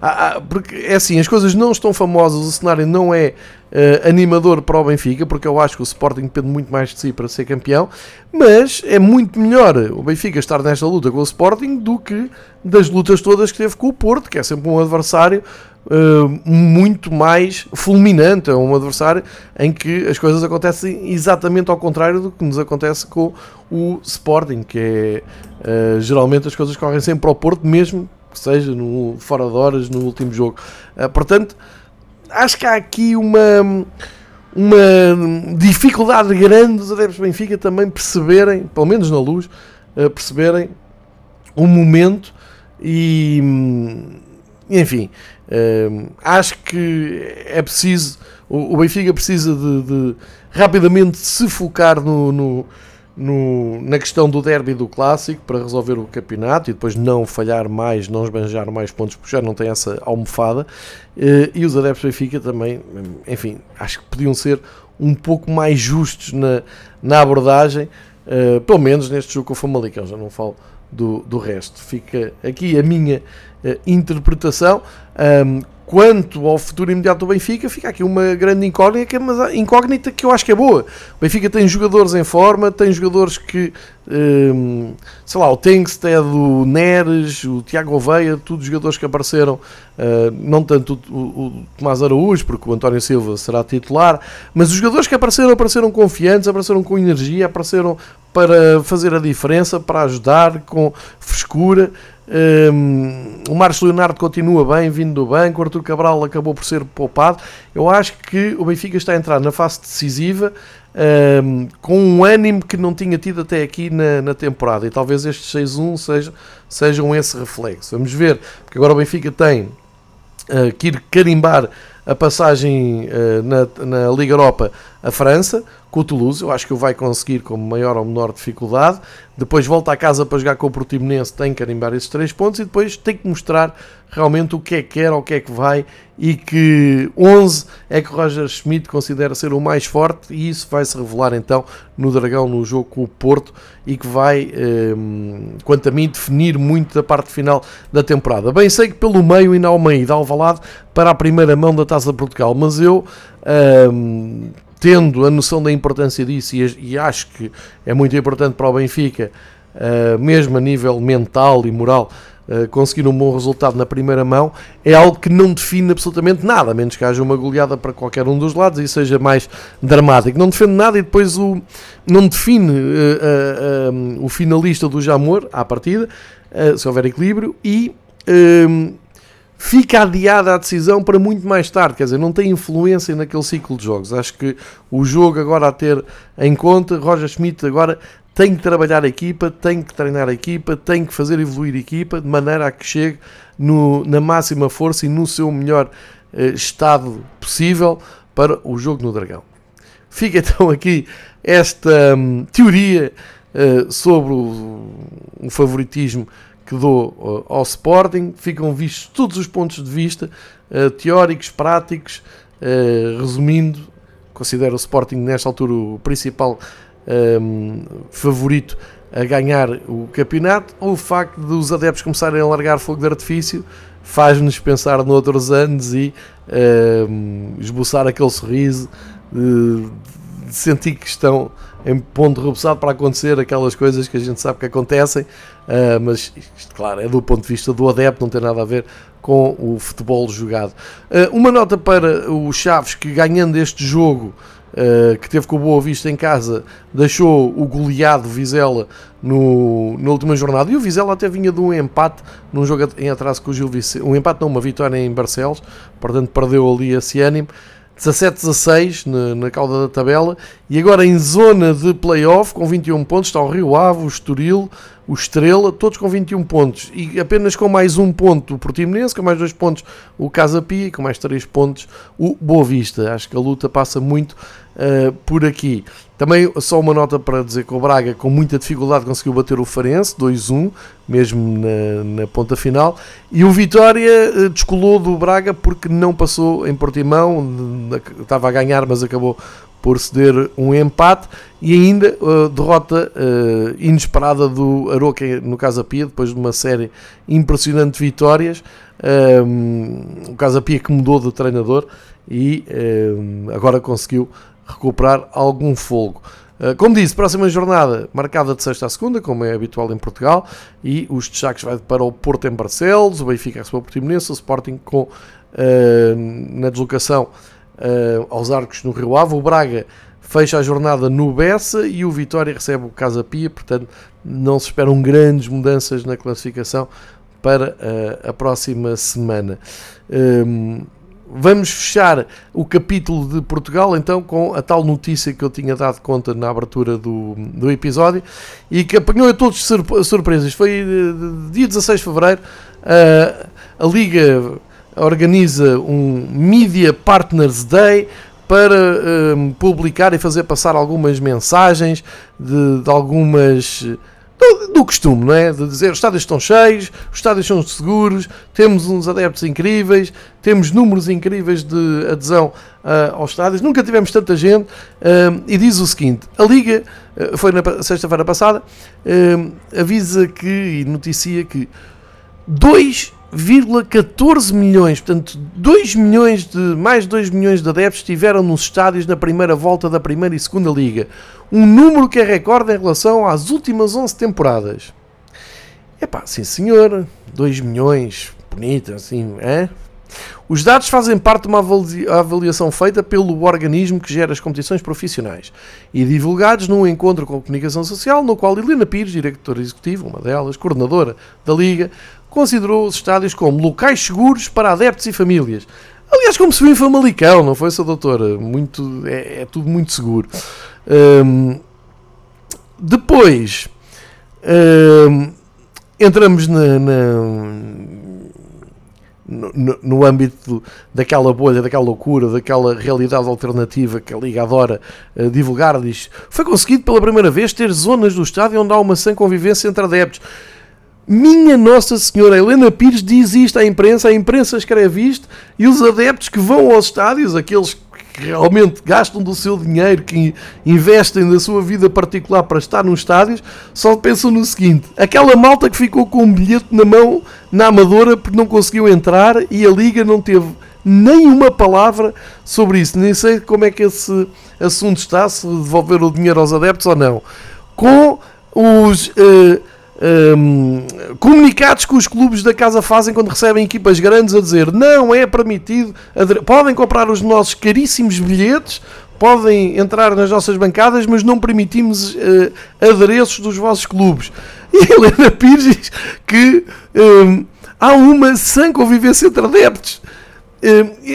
há, há, porque é assim, as coisas não estão famosas, o cenário não é uh, animador para o Benfica, porque eu acho que o Sporting depende muito mais de si para ser campeão, mas é muito melhor o Benfica estar nesta luta com o Sporting do que das lutas todas que teve com o Porto, que é sempre um adversário Uh, muito mais fulminante. É um adversário em que as coisas acontecem exatamente ao contrário do que nos acontece com o Sporting, que é uh, geralmente as coisas correm sempre ao Porto, mesmo que seja no, fora de horas no último jogo. Uh, portanto, acho que há aqui uma, uma dificuldade grande dos adeptos do Benfica também perceberem, pelo menos na luz, perceberem o momento e, enfim, uh, acho que é preciso, o, o Benfica precisa de, de, rapidamente se focar no, no no, na questão do derby do clássico para resolver o campeonato e depois não falhar mais, não esbanjar mais pontos, porque já não tem essa almofada. Eh, e os adeptos do Benfica também, enfim, acho que podiam ser um pouco mais justos na, na abordagem, uh, pelo menos neste jogo com o Famalicão, já não falo do, do resto. Fica aqui a minha uh, interpretação. Um, Quanto ao futuro imediato do Benfica, fica aqui uma grande incógnita, mas incógnita que eu acho que é boa. O Benfica tem jogadores em forma, tem jogadores que, hum, sei lá, o Tengsted, o Neres, o Tiago Oveia, todos jogadores que apareceram, uh, não tanto o, o, Tomás Araújo, porque o António Silva será titular, mas os jogadores que apareceram, apareceram confiantes, apareceram com energia, apareceram para fazer a diferença, para ajudar, com frescura. Um, o Marcos Leonardo continua bem, vindo do banco. O Arthur Cabral acabou por ser poupado. Eu acho que o Benfica está a entrar na fase decisiva um, com um ânimo que não tinha tido até aqui na, na temporada. E talvez estes 6-1 sejam, sejam esse reflexo. Vamos ver, porque agora o Benfica tem uh, que ir carimbar a passagem uh, na, na Liga Europa a França com o Toulouse. Eu acho que o vai conseguir com maior ou menor dificuldade. Depois volta a casa para jogar com o Portimonense, tem que carimbar esses três pontos e depois tem que mostrar realmente o que é que quer, o que é que vai e que 11 é que o Roger Schmidt considera ser o mais forte e isso vai se revelar então no Dragão no jogo com o Porto e que vai, um, quanto a mim, definir muito da parte final da temporada. Bem, sei que pelo meio ainda há uma ida ao Valado para a primeira mão da Taça de Portugal, mas eu um, tendo a noção da importância disso, e, e acho que é muito importante para o Benfica, uh, mesmo a nível mental e moral, uh, conseguir um bom resultado na primeira mão, é algo que não define absolutamente nada, a menos que haja uma goleada para qualquer um dos lados e seja mais dramático. Não defende nada e depois o, não define uh, o finalista do Jamor à partida, se houver equilíbrio, e fica adiada a decisão para muito mais tarde, quer dizer, não tem influência naquele ciclo de jogos. Acho que o jogo agora a ter em conta, Roger Schmidt agora tem que trabalhar a equipa, tem que treinar a equipa, tem que fazer evoluir a equipa de maneira a que chegue no, na máxima força e no seu melhor eh, estado possível para o jogo no Dragão. Fica então aqui esta hum, teoria uh, sobre o, o favoritismo que dou uh, ao Sporting, ficam vistos todos os pontos de vista, uh, teóricos, práticos, uh, resumindo, considero o Sporting nesta altura o principal um, favorito a ganhar o campeonato, o facto de os adeptos começarem a largar fogo de artifício faz-nos pensar noutros anos e um, esboçar aquele sorriso de, de sentir que estão em ponto rebuçado para acontecer aquelas coisas que a gente sabe que acontecem, uh, mas isto, claro, é do ponto de vista do adepto, não tem nada a ver com o futebol jogado. Uh, uma nota para o Chaves que ganhando este jogo. Uh, que teve com o Boa Vista em casa, deixou o goleado Vizela no, na última jornada. E o Vizela até vinha de um empate num jogo em atraso com o Gil Vicente. Um empate, não, uma vitória em Barcelos, portanto perdeu ali esse ânimo. 17-16 na, na cauda da tabela e agora em zona de playoff com 21 pontos está o Rio Ave, o Estoril, o Estrela, todos com 21 pontos e apenas com mais um ponto o Portimonense, com mais dois pontos o Casa Pia e com mais três pontos o Boa Vista. Acho que a luta passa muito uh, por aqui. Também só uma nota para dizer que o Braga com muita dificuldade conseguiu bater o Farense 2-1, mesmo na, na, ponta final, e o Vitória uh, descolou do Braga porque não passou em Portimão, estava a ganhar mas acabou por ceder um empate e ainda uh, derrota uh, inesperada do Aroca no Casa Pia, depois de uma série impressionante de vitórias. Um, o Casa Pia que mudou de treinador e um, agora conseguiu recuperar algum folgo. Uh, como disse, próxima jornada marcada de sexta a segunda, como é habitual em Portugal, e os destaques vai para o Porto em Barcelos, o Benfica recebeu o Portimonense, o Sporting com, uh, na deslocação uh, aos Arcos no Rio Ave. O Braga fecha a jornada no Bessa e o Vitória recebe o Casa Pia, portanto não se esperam grandes mudanças na classificação para uh, a próxima semana. Um, ehm, vamos fechar o capítulo de Portugal então com a tal notícia que eu tinha dado conta na abertura do, do episódio e que apanhou a todos surpresas. Foi uh, dia 16 de fevereiro, uh, a Liga organiza um Media Partners Day para uh, publicar e fazer passar algumas mensagens de, de algumas do, do, costume, não é? De dizer os estádios estão cheios, os estádios são seguros, temos uns adeptos incríveis, temos números incríveis de adesão uh, aos estádios, nunca tivemos tanta gente. Uh, e diz o seguinte: a Liga, uh, foi na sexta-feira passada, avisa que e noticia que 2,14 milhões, portanto 2 milhões de, mais de 2 milhões de adeptos estiveram nos estádios na primeira volta da primeira e segunda Liga um número que é recorde em relação às últimas 11 temporadas. Epá, sim senhor, 2 milhões, bonito, assim, é? Os dados fazem parte de uma avaliação feita pelo organismo que gera as competições profissionais e divulgados num encontro com a comunicação social, no qual Helena Pires, diretora executiva, uma delas, coordenadora da Liga, considerou os estádios como locais seguros para adeptos e famílias. Aliás, como se viu em Famalicão, não foi, Sra. Doutora? Muito, é, é tudo muito seguro. Um, depois um, entramos na, na, no, no, âmbito daquela bolha, daquela loucura, daquela realidade alternativa que a Liga adora uh, divulgar. Diz: foi conseguido pela primeira vez ter zonas do estádio onde há uma sã convivência entre adeptos. Minha Nossa Senhora, Helena Pires diz isto à imprensa, a imprensa escreve isto, e os adeptos que vão aos estádios, aqueles que realmente gastam do seu dinheiro, que investem da sua vida particular para estar nos estádios, só pensam no seguinte: aquela malta que ficou com um bilhete na mão na Amadora porque não conseguiu entrar e a Liga não teve nenhuma palavra sobre isso. Nem sei como é que esse assunto está, se devolver o dinheiro aos adeptos ou não. Com os. Uh, um, comunicados que os clubes da casa fazem quando recebem equipas grandes a dizer não é permitido, podem comprar os nossos caríssimos bilhetes, podem entrar nas nossas bancadas, mas não permitimos uh, adereços dos vossos clubes. E Helena Pires diz que um, há uma sã convivência entre adeptos.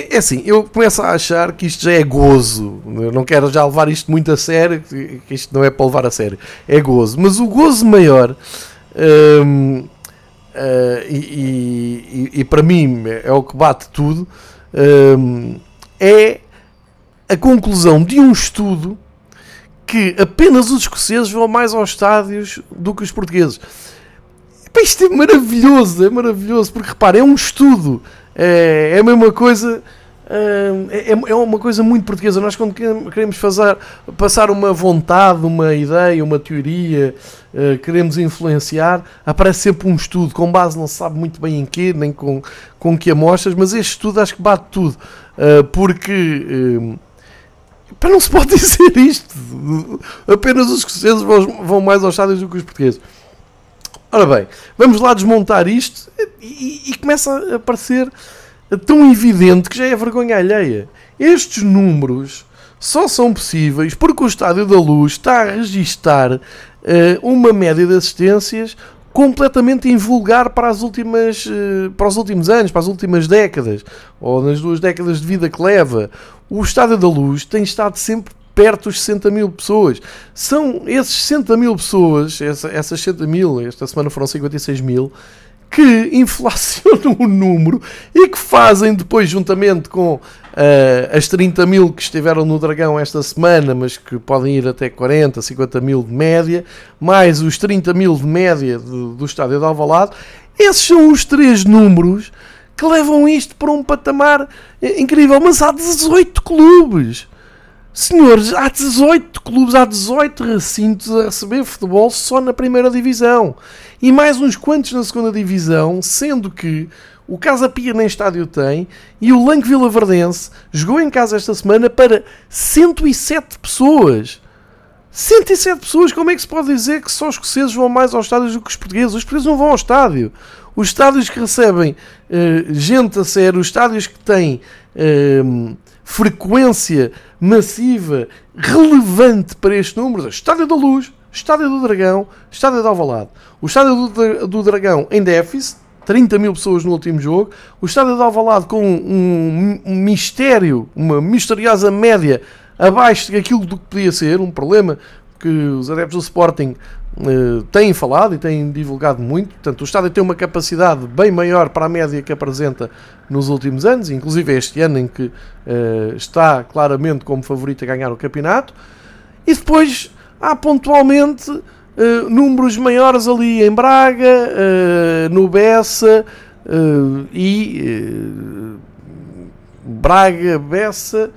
É assim, eu começo a achar que isto já é gozo. Eu não quero já levar isto muito a sério, que isto não é para levar a sério. É gozo. Mas o gozo maior um, uh, eh, e, e, e, para mim é o que bate tudo, um, é a conclusão de um estudo que apenas os escoceses vão mais aos estádios do que os portugueses. isto é maravilhoso, é maravilhoso, porque repara, é um estudo, é, é a mesma coisa é, é uma coisa muito portuguesa. Nós, quando queremos fazer, passar uma vontade, uma ideia, uma teoria, uh, queremos influenciar, aparece sempre um estudo com base, não se sabe muito bem em quê, nem com, com que amostras, mas este estudo acho que bate tudo. Uh, porque. Para não se pode dizer isto. Apenas os escoceses vão, vão mais aos estádios do que os portugueses. Ora bem, vamos lá desmontar isto e, e começa a aparecer tão evidente que já é vergonha alheia. Estes números só são possíveis porque o Estádio da Luz está a registar uh, uma média de assistências completamente invulgar para as últimas uh, para os últimos anos, para as últimas décadas ou nas duas décadas de vida que leva. O Estádio da Luz tem estado sempre perto dos 60 mil pessoas. São esses 60 mil pessoas, essa, essas 60 mil, esta semana foram 56 mil, que inflacionam o número e que fazem depois, juntamente com uh, as 30 mil que estiveram no Dragão esta semana, mas que podem ir até 40, 50 mil de média, mais os 30 mil de média do, do estádio de Alvalade, esses são os três números que levam isto para um patamar eh, incrível. Mas há 18 clubes. Senhores, há 18 clubes, há 18 recintos a receber futebol só na primeira divisão. E mais uns quantos na segunda divisão, sendo que o Casa Pia nem estádio tem e o Lanque Vila Verdense jogou em casa esta semana para 107 pessoas. 107 pessoas, como é que se pode dizer que só os escoceses vão mais aos estádios do que os portugueses? Os portugueses não vão ao estádio. Os estádios que recebem uh, gente a sério, os estádios que têm uh, frequência massiva relevante para estes números, Estádio da Luz, Estádio do Dragão, Estádio de Alvalade. O Estádio do, do Dragão em déficit, 30 mil pessoas no último jogo. O estádio de Alvalade com um, um mistério, uma misteriosa média abaixo daquilo do que podia ser, um problema que os adeptos do Sporting uh, têm falado e têm divulgado muito. Portanto, o estádio tem uma capacidade bem maior para a média que apresenta nos últimos anos, inclusive este ano em que uh, está claramente como favorito a ganhar o campeonato. E depois há pontualmente uh, números maiores ali em Braga, no Bessa e Braga, Bessa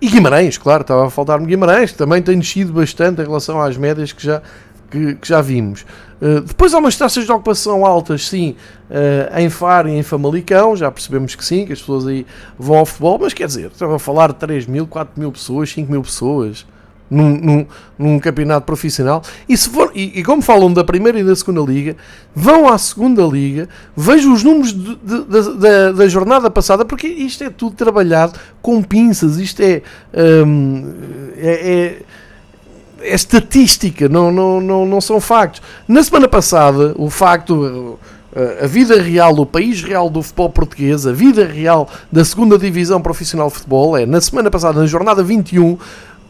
e Guimarães, claro, estava a faltar-me Guimarães, que também tem descido bastante em relação às médias que já, que, que já vimos. Uh, depois há umas taxas de ocupação altas, sim, uh, em Faro e em Famalicão, já percebemos que sim, que as pessoas aí vão ao futebol, mas quer dizer, estava a falar de 3 mil, 4 mil pessoas, 5 mil pessoas num, num, num campeonato profissional. E, se for, e, e, como falam da primeira e da segunda liga, vão à segunda liga, vejam os números de, de, de, da, da jornada passada, porque isto é tudo trabalhado com pinças, isto é, hum, é, é é estatística, não, não, não, não são factos. Na semana passada, o facto, a vida real, o país real do futebol português, a vida real da segunda divisão profissional de futebol, é na semana passada, na jornada 21,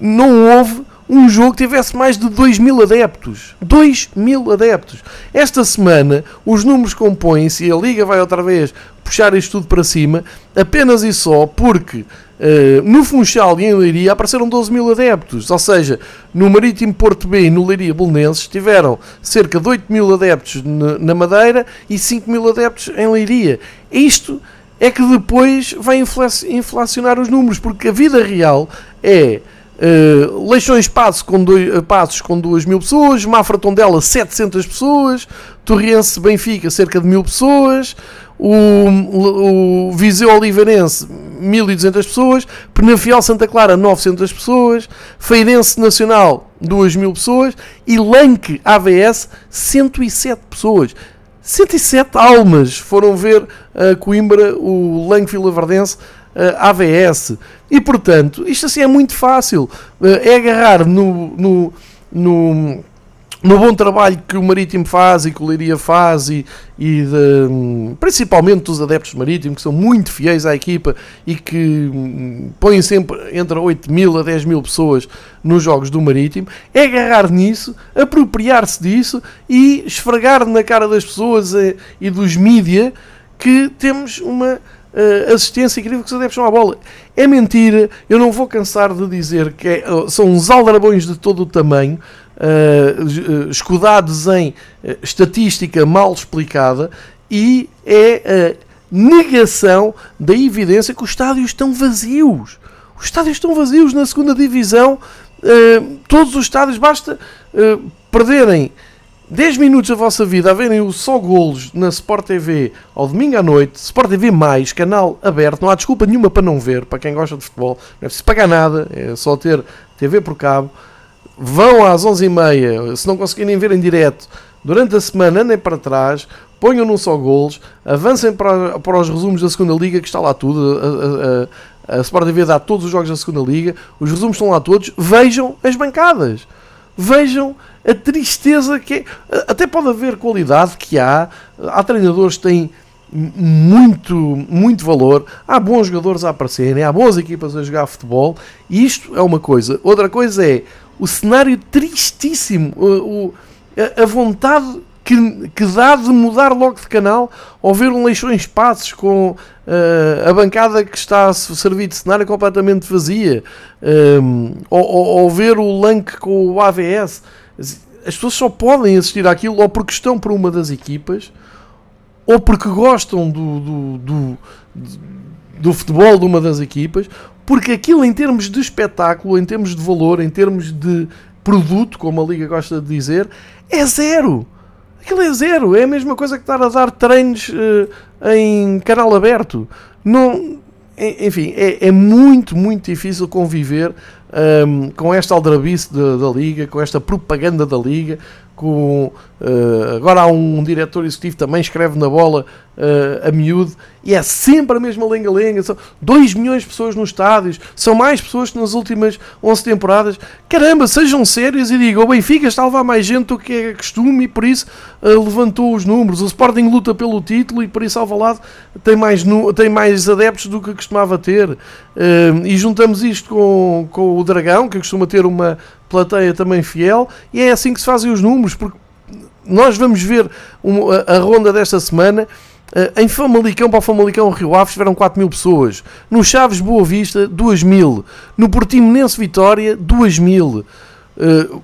não houve um jogo que tivesse mais de 2 mil adeptos. 2 mil adeptos. Esta semana os números compõem-se e a Liga vai outra vez puxar isto tudo para cima, apenas e só porque uh, no Funchal e em Leiria apareceram 12 mil adeptos. Ou seja, no Marítimo Porto B e no Leiria Belenenses tiveram cerca de 8 mil adeptos na Madeira e 5 mil adeptos em Leiria. Isto é que depois vai inflacionar os números, porque a vida real é Uh, Leixões Passos com, dois, uh, Passos com 2 mil pessoas, Mafra Tondela 700 pessoas, Torriense Benfica cerca de mil pessoas, o, o Viseu Oliveirense 1200 pessoas, Penafiel Santa Clara 900 pessoas, Feirense Nacional 2000 pessoas e Lanque AVS 107 pessoas. 107 almas foram ver a Coimbra, o Lanque Vilaverdense uh, AVS. E portanto, isto assim é muito fácil. Uh, é agarrar no, no, no, no, bom trabalho que o Marítimo faz e que o Leiria faz, e, e de, principalmente dos adeptos do Marítimo, que são muito fiéis à equipa e que um, põem sempre entre 8 mil a 10 mil pessoas nos jogos do Marítimo, é agarrar nisso, apropriar-se disso e esfregar na cara das pessoas e, eh, e dos mídia que temos uma uh, assistência incrível que os adeptos são à bola. É mentira, eu não vou cansar de dizer que é, são uns aldrabões de todo o tamanho, uh, escudados em estatística mal explicada e é a negação da evidência que os estádios estão vazios. Os estádios estão vazios na segunda divisão. Uh, todos os estádios, basta uh, perderem 10 minutos da vossa vida a verem o só golos na Sport TV ao domingo à noite, Sport TV mais, canal aberto, não há desculpa nenhuma para não ver, para quem gosta de futebol, não é preciso pagar nada, é só ter TV por cabo. Vão às 11h30, se não conseguirem ver em direto, durante a semana andem para trás, ponham num só golos, avancem para, para os resumos da segunda Liga, que está lá tudo. A, a, a, Sport TV dá todos os jogos da segunda Liga, os resumos estão lá todos, vejam as bancadas. Vejam a tristeza que é. Até pode haver qualidade que há. Há treinadores que têm muito, muito valor. Há bons jogadores a aparecerem, há boas equipas a jogar futebol. E isto é uma coisa. Outra coisa é o cenário tristíssimo, o, a vontade que, que dá de mudar logo de canal ou ver um Leixões Passos com uh, a bancada que está a servir de cenário completamente vazia, um, ou, ou, ou, ver o Lank com o AVS as pessoas só podem assistir àquilo ou porque estão por uma das equipas ou porque gostam do, do, do, do, futebol de uma das equipas, porque aquilo em termos de espetáculo, em termos de valor, em termos de produto, como a Liga gosta de dizer, é zero. Aquilo é zero. É a mesma coisa que estar a dar treinos uh, em canal aberto. Não, enfim, é, é muito, muito difícil conviver um, com esta aldrabice da, da Liga, com esta propaganda da Liga, com uh, agora há um diretor executivo também escreve na bola uh, a miúdo e é sempre a mesma lenga-lenga. São 2 milhões de pessoas nos estádios, são mais pessoas que nas últimas 11 temporadas. Caramba, sejam sérios e digam: o Benfica está a levar mais gente do que é costume e por isso uh, levantou os números. O Sporting luta pelo título e por isso Alvalade tem mais, tem mais adeptos do que costumava ter. e juntamos isto com, com o Dragão, que costuma ter uma plateia também fiel, e é assim que se fazem os números, porque nós vamos ver a, ronda desta semana. Uh, em Famalicão para o Famalicão Rio Ave tiveram 4 mil pessoas. No Chaves Boa Vista, 2 mil. No Portimonense Vitória, 2 mil. Uh,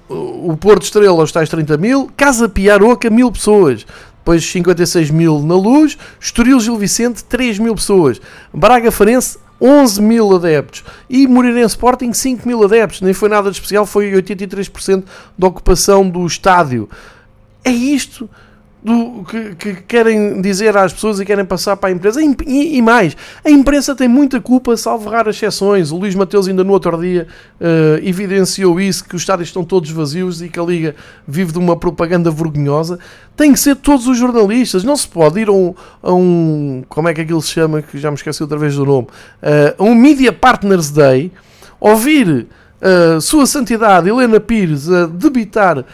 o Porto Estrela, aos tais 30 mil. Casa Piaroca, mil pessoas. Depois 56 mil na Luz. Estoril Gil Vicente, 3 mil pessoas. Braga Farense, 11 mil adeptos. E Moreirense Sporting, 5 mil adeptos. Nem foi nada de especial, foi 83% da ocupação do estádio. É isto do, que, que, querem dizer às pessoas e querem passar para a empresa. E, e, mais, a imprensa tem muita culpa, salvo raras exceções. O Luís Mateus, ainda no outro dia, uh, evidenciou isso: que os estádios estão todos vazios e que a Liga vive de uma propaganda vergonhosa. Tem que ser todos os jornalistas. Não se pode ir a um. A um como é que aquilo se chama? Que já me esqueci outra vez do nome. Uh, um Media Partners Day. Ouvir. Sua Santidade Helena Pires a debitar uh,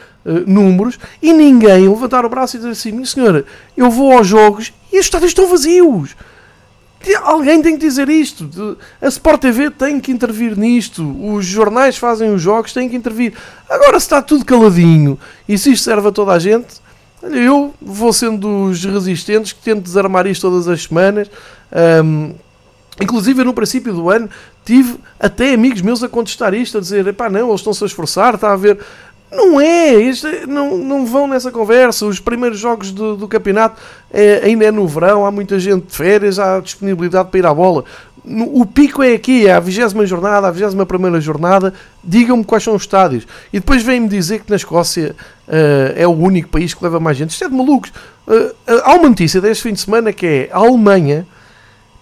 números e ninguém levantar o braço e dizer assim: minha senhora, eu vou aos jogos e os estádios estão vazios. Alguém tem que dizer isto. A Sport TV tem que intervir nisto. Os jornais fazem os jogos, têm que intervir. Agora, se está tudo caladinho e se isto serve a toda a gente, eu vou sendo dos resistentes que tento desarmar isto todas as semanas. Um, inclusive, no princípio do ano, tive até amigos meus a contestar isto, a dizer: pá, não, eles estão-se a esforçar, está a ver. Não é, isto, é, não, não vão nessa conversa. Os primeiros jogos do, do campeonato é, ainda é no verão, há muita gente de férias, há disponibilidade para ir à bola. O pico é aqui, é a 20 jornada, a 21 jornada. Digam-me quais são os estádios. E depois vêm-me dizer que na Escócia uh, é o único país que leva mais gente. Isto é de malucos. Uh, há uma notícia deste fim de semana que é a Alemanha,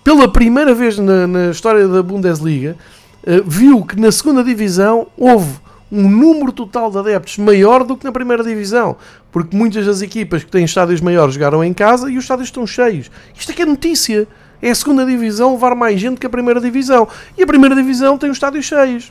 pela primeira vez na, na história da Bundesliga, uh, viu que na segunda divisão houve um número total de adeptos maior do que na primeira divisão, porque muitas das equipas que têm estádios maiores jogaram em casa e os estádios estão cheios. Isto é que é notícia. É a segunda divisão levar mais gente que a primeira divisão. E a primeira divisão tem os estádios cheios.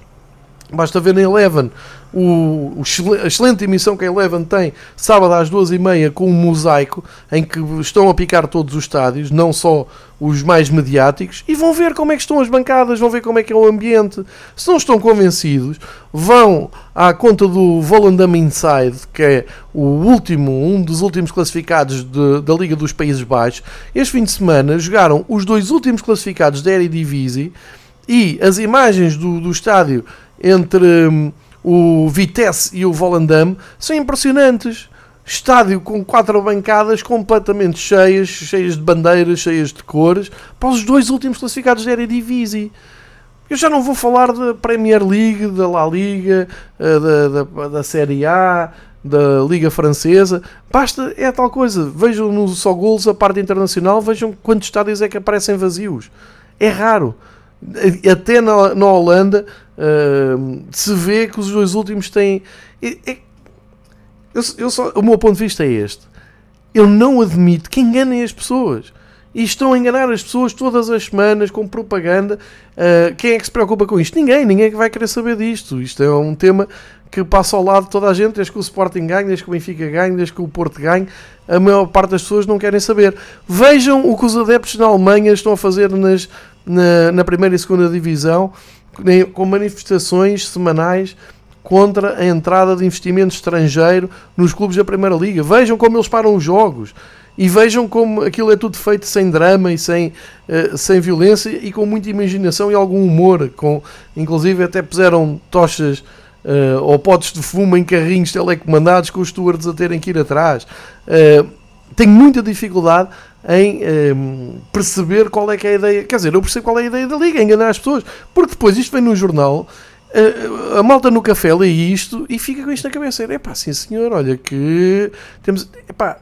Basta ver na Eleven o, o, a excelente emissão que a Eleven tem sábado às duas e meia com um mosaico em que estão a picar todos os estádios, não só os mais mediáticos, e vão ver como é que estão as bancadas, vão ver como é que é o ambiente. Se não estão convencidos, vão à conta do Volendam Inside, que é o último, um dos últimos classificados de, da Liga dos Países Baixos. Este fim de semana jogaram os dois últimos classificados da Eredivisie e as imagens do, do estádio entre hum, o Vitesse e o Volendam são impressionantes. Estádio com quatro bancadas completamente cheias, cheias de bandeiras, cheias de cores, para os dois últimos classificados da Eredivisie. Eu já não vou falar da Premier League, da La Liga, eh, da, da, da Série A, da Liga Francesa. Basta, é tal coisa. Vejam no só gols a parte internacional, vejam quantos estádios é que aparecem vazios. É raro. Até na, na Holanda uh, se vê que os dois últimos têm. Eu, eu só, o meu ponto de vista é este. Eu não admito que enganem as pessoas. E estão a enganar as pessoas todas as semanas com propaganda. Uh, quem é que se preocupa com isto? Ninguém, ninguém é que vai querer saber disto. Isto é um tema que passa ao lado de toda a gente, desde que o Sporting ganhe, desde que o Benfica ganhe, desde que o Porto ganhe, a maior parte das pessoas não querem saber. Vejam o que os adeptos na Alemanha estão a fazer nas, na, na primeira e segunda divisão, com manifestações semanais contra a entrada de investimento estrangeiro nos clubes da Primeira Liga. Vejam como eles param os jogos e vejam como aquilo é tudo feito sem drama e sem, uh, sem violência e com muita imaginação e algum humor. Com, inclusive até puseram tochas uh, ou potes de fumo em carrinhos telecomandados com os stewards a terem que ir atrás. Uh, tenho muita dificuldade em um, perceber qual é que é a ideia. Quer dizer, eu percebo qual é a ideia da Liga, enganar as pessoas. Porque depois isto vem no jornal, uh, a malta no café lê isto e fica com isto na cabeça. É pá, sim senhor, olha que temos. Epá,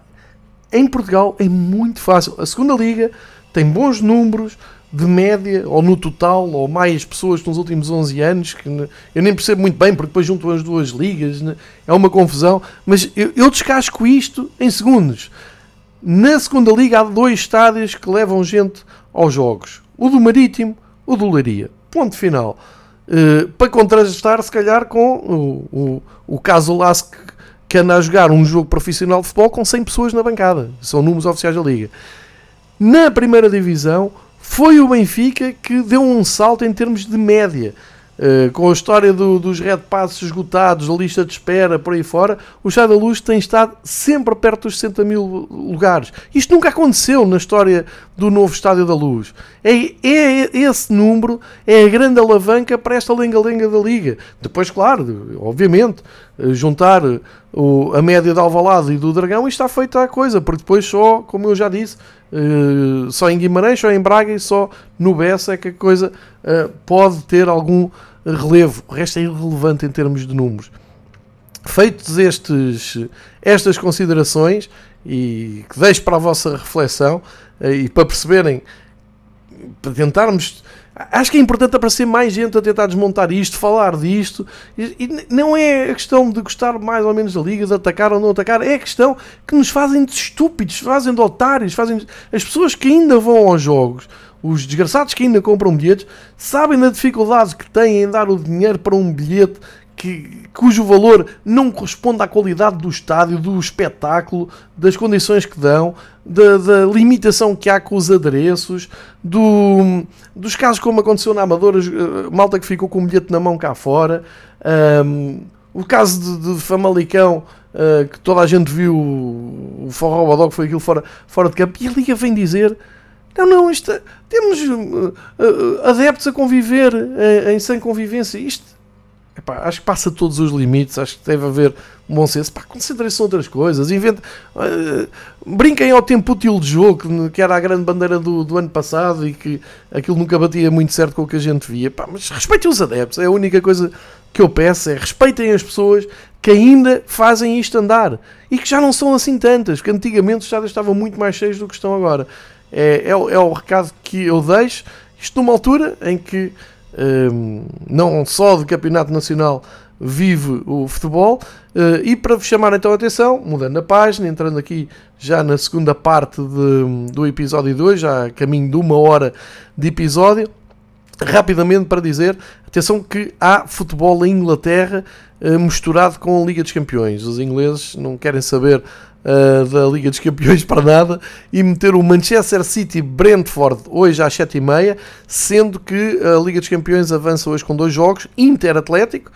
em Portugal é muito fácil. A segunda Liga tem bons números, de média, ou no total, ou mais pessoas nos últimos 11 anos, que eu nem percebo muito bem, porque depois juntam as duas ligas, né? é uma confusão, mas eu, eu descasco isto em segundos. Na segunda liga há dois estádios que levam gente aos jogos. O do Marítimo, o do Leiria. Ponto final. Uh, para contrastar, se calhar, com o, o, o caso Lask que anda a jogar um jogo profissional de futebol com 100 pessoas na bancada. São números oficiais da Liga. Na primeira divisão, foi o Benfica que deu um salto em termos de média. Uh, com a história do, dos Red Passes esgotados, a lista de espera, por aí fora, o Chá da Luz tem estado sempre perto dos 60 mil lugares. Isto nunca aconteceu na história do novo Estádio da Luz. É, é esse número, é a grande alavanca para esta lenga-lenga da Liga. Depois, claro, obviamente, eh, juntar o, a média de Alvalade e do Dragão, está feita a coisa, porque depois só, como eu já disse, uh, só em Guimarães, só em Braga e só no Bessa é que a coisa uh, pode ter algum relevo. O resto é irrelevante em termos de números. Feitos estes, estas considerações e que deixo para a vossa reflexão uh, e para perceberem, para tentarmos Acho que é importante aparecer mais gente a tentar desmontar isto, falar disto. E, não é a questão de gostar mais ou menos da liga, de atacar ou não atacar, é a questão que nos fazem de estúpidos, fazem de otários, fazem as pessoas que ainda vão aos jogos, os desgraçados que ainda compram bilhetes, sabem da dificuldade que têm em dar o dinheiro para um bilhete que, cujo valor não corresponde à qualidade do estádio, do espetáculo, das condições que dão, da, da limitação que há com os adereços, do, dos casos como aconteceu na Amadora, eh, malta que ficou com o bilhete na mão cá fora, um, o caso de, de Famalicão, uh, que toda a gente viu o Forró Badog, foi aquilo fora, fora de campo, e a Liga vem dizer não, não, isto, é, temos uh, uh, adeptos a conviver em, em sem convivência. Isto Epá, acho que passa todos os limites, acho que deve haver bom senso. Concentrem-se em outras coisas. Invente, uh, brinquem ao tempo útil de jogo, que, que era a grande bandeira do, do, ano passado e que aquilo nunca batia muito certo com o que a gente via. Epá, mas respeitem os adeptos, é a única coisa que eu peço: é respeitem as pessoas que ainda fazem isto andar e que já não são assim tantas, porque antigamente os estádios estavam muito mais cheios do que estão agora. É, é, é o recado que eu deixo. Isto numa altura em que não só de campeonato nacional vive o futebol. Uh, e para chamar então a atenção, mudando a página, entrando aqui já na segunda parte de, do episódio 2, já a caminho de uma hora de episódio, rapidamente para dizer, atenção que há futebol em Inglaterra uh, misturado com a Liga dos Campeões. Os ingleses não querem saber uh, da Liga dos Campeões para nada e meter o Manchester City Brentford hoje às 7h30, sendo que a Liga dos Campeões avança hoje com dois jogos, Inter Atlético,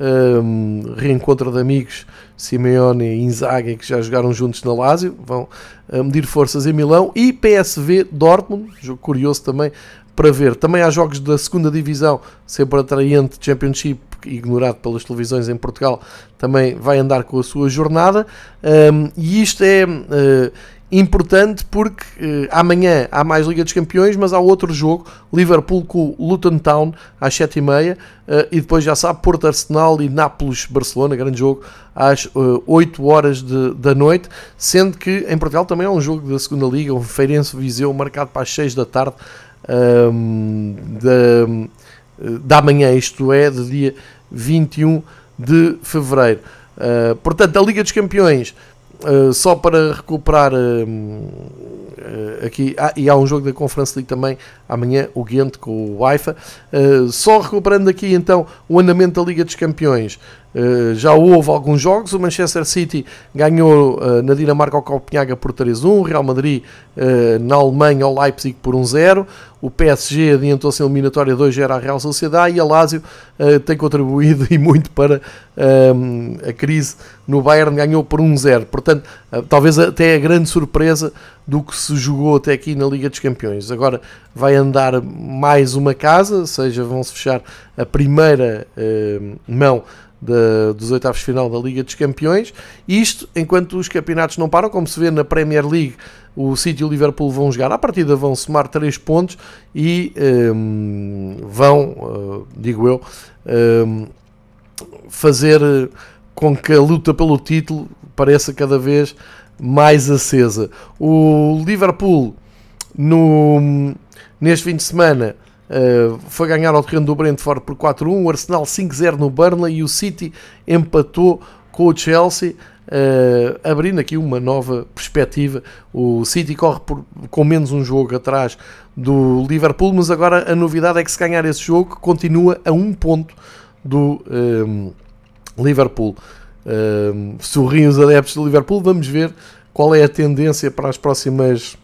um, ehm, reencontro de amigos Simeone e Inzaghi que já jogaram juntos na Lazio, vão uh, medir forças em Milão e PSV Dortmund, jogo curioso também para ver. Também há jogos da segunda divisão, sempre atraente Championship ignorado pelas televisões em Portugal, também vai andar com a sua jornada. Um, e isto é uh, importante porque uh, amanhã há mais Liga dos Campeões, mas há outro jogo, Liverpool com Luton Town às 7h30 uh, e depois já sabe Porto Arsenal e Nápoles-Barcelona, grande jogo, às uh, 8 horas de, da noite, sendo que em Portugal também há um jogo da segunda Liga, um Feirense Viseu, marcado para as 6 da tarde um, da, da manhã, isto é, de dia 21 de fevereiro. Uh, portanto, a Liga dos Campeões, uh, só para recuperar uh, aqui, ah, e há um jogo da Conference League também amanhã, o Ghent com o Wi-Fi. só recuperando aqui então o andamento da Liga dos Campeões. Uh, já houve alguns jogos, o Manchester City ganhou uh, na Dinamarca ao Copenhaga por 3-1, Real Madrid uh, na Alemanha ao Leipzig por 1-0, o PSG adiantou-se em eliminatória 2-0 à Real Sociedade e a Lazio tem contribuído e muito para a crise no Bayern, ganhou por 1-0. Portanto, talvez até a grande surpresa do que se jogou até aqui na Liga dos Campeões. Agora vai andar mais uma casa, ou seja, vão-se fechar a primeira mão da, dos oitavos de final da Liga dos Campeões. Isto enquanto os campeonatos não param, como se vê na Premier League, o City e o Liverpool vão jogar à partida, vão somar 3 pontos e um, vão, uh, digo eu, um, fazer com que a luta pelo título pareça cada vez mais acesa. O Liverpool no, neste fim de semana uh, foi ganhar ao terreno do Brentford por 4-1, o Arsenal 5-0 no Burnley e o City empatou com o Chelsea. Uh, abrindo aqui uma nova perspectiva. O City corre por, com menos um jogo atrás do Liverpool, mas agora a novidade é que se ganhar esse jogo continua a um ponto do um, Liverpool. Um, sorriem os adeptos do Liverpool, vamos ver qual é a tendência para as próximas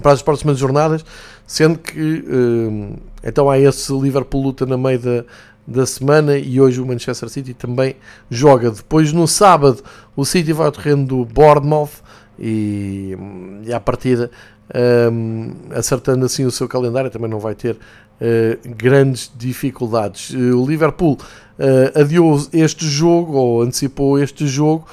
para as próximas jornadas, sendo que um, então há esse Liverpool luta na meio da, da semana e hoje o Manchester City também joga. Depois no sábado o City vai ao terreno do Bournemouth e, e à partida um, acertando assim o seu calendário também não vai ter uh, grandes dificuldades. O Liverpool uh, adiou este jogo ou antecipou este jogo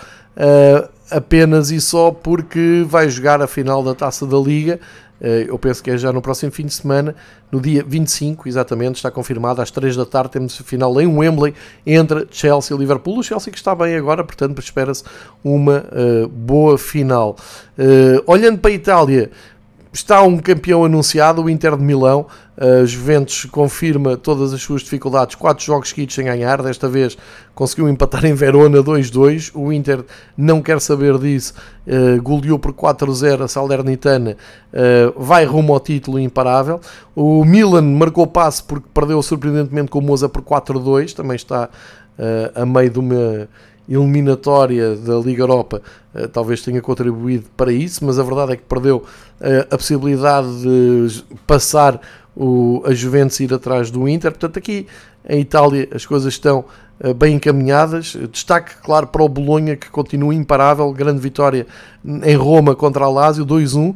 apenas e só porque vai jogar a final da Taça da Liga. Eh, eu penso que é já no próximo fim de semana, no dia 25, exatamente, está confirmado, às 3 da tarde temos a final em Wembley entre Chelsea e Liverpool. O Chelsea que está bem agora, portanto, espera-se uma uh, boa final. Uh, olhando para a Itália, está um campeão anunciado, o Inter de Milão. A Juventus confirma todas as suas dificuldades, quatro jogos seguidos sem ganhar. Desta vez conseguiu empatar em Verona 2-2. O Inter não quer saber disso, uh, goleou por 4-0 a Salernitana, uh, vai rumo ao título imparável. O Milan marcou passe porque perdeu surpreendentemente com o Moza por 4-2, também está uh, a meio de uma eliminatória da Liga Europa uh, talvez tenha contribuído para isso, mas a verdade é que perdeu uh, a possibilidade de passar o, a Juventus ir atrás do Inter. Portanto, aqui em Itália as coisas estão uh, bem encaminhadas. Destaque, claro, para o Bolonha, que continua imparável. Grande vitória em Roma contra a Lazio, 2-1.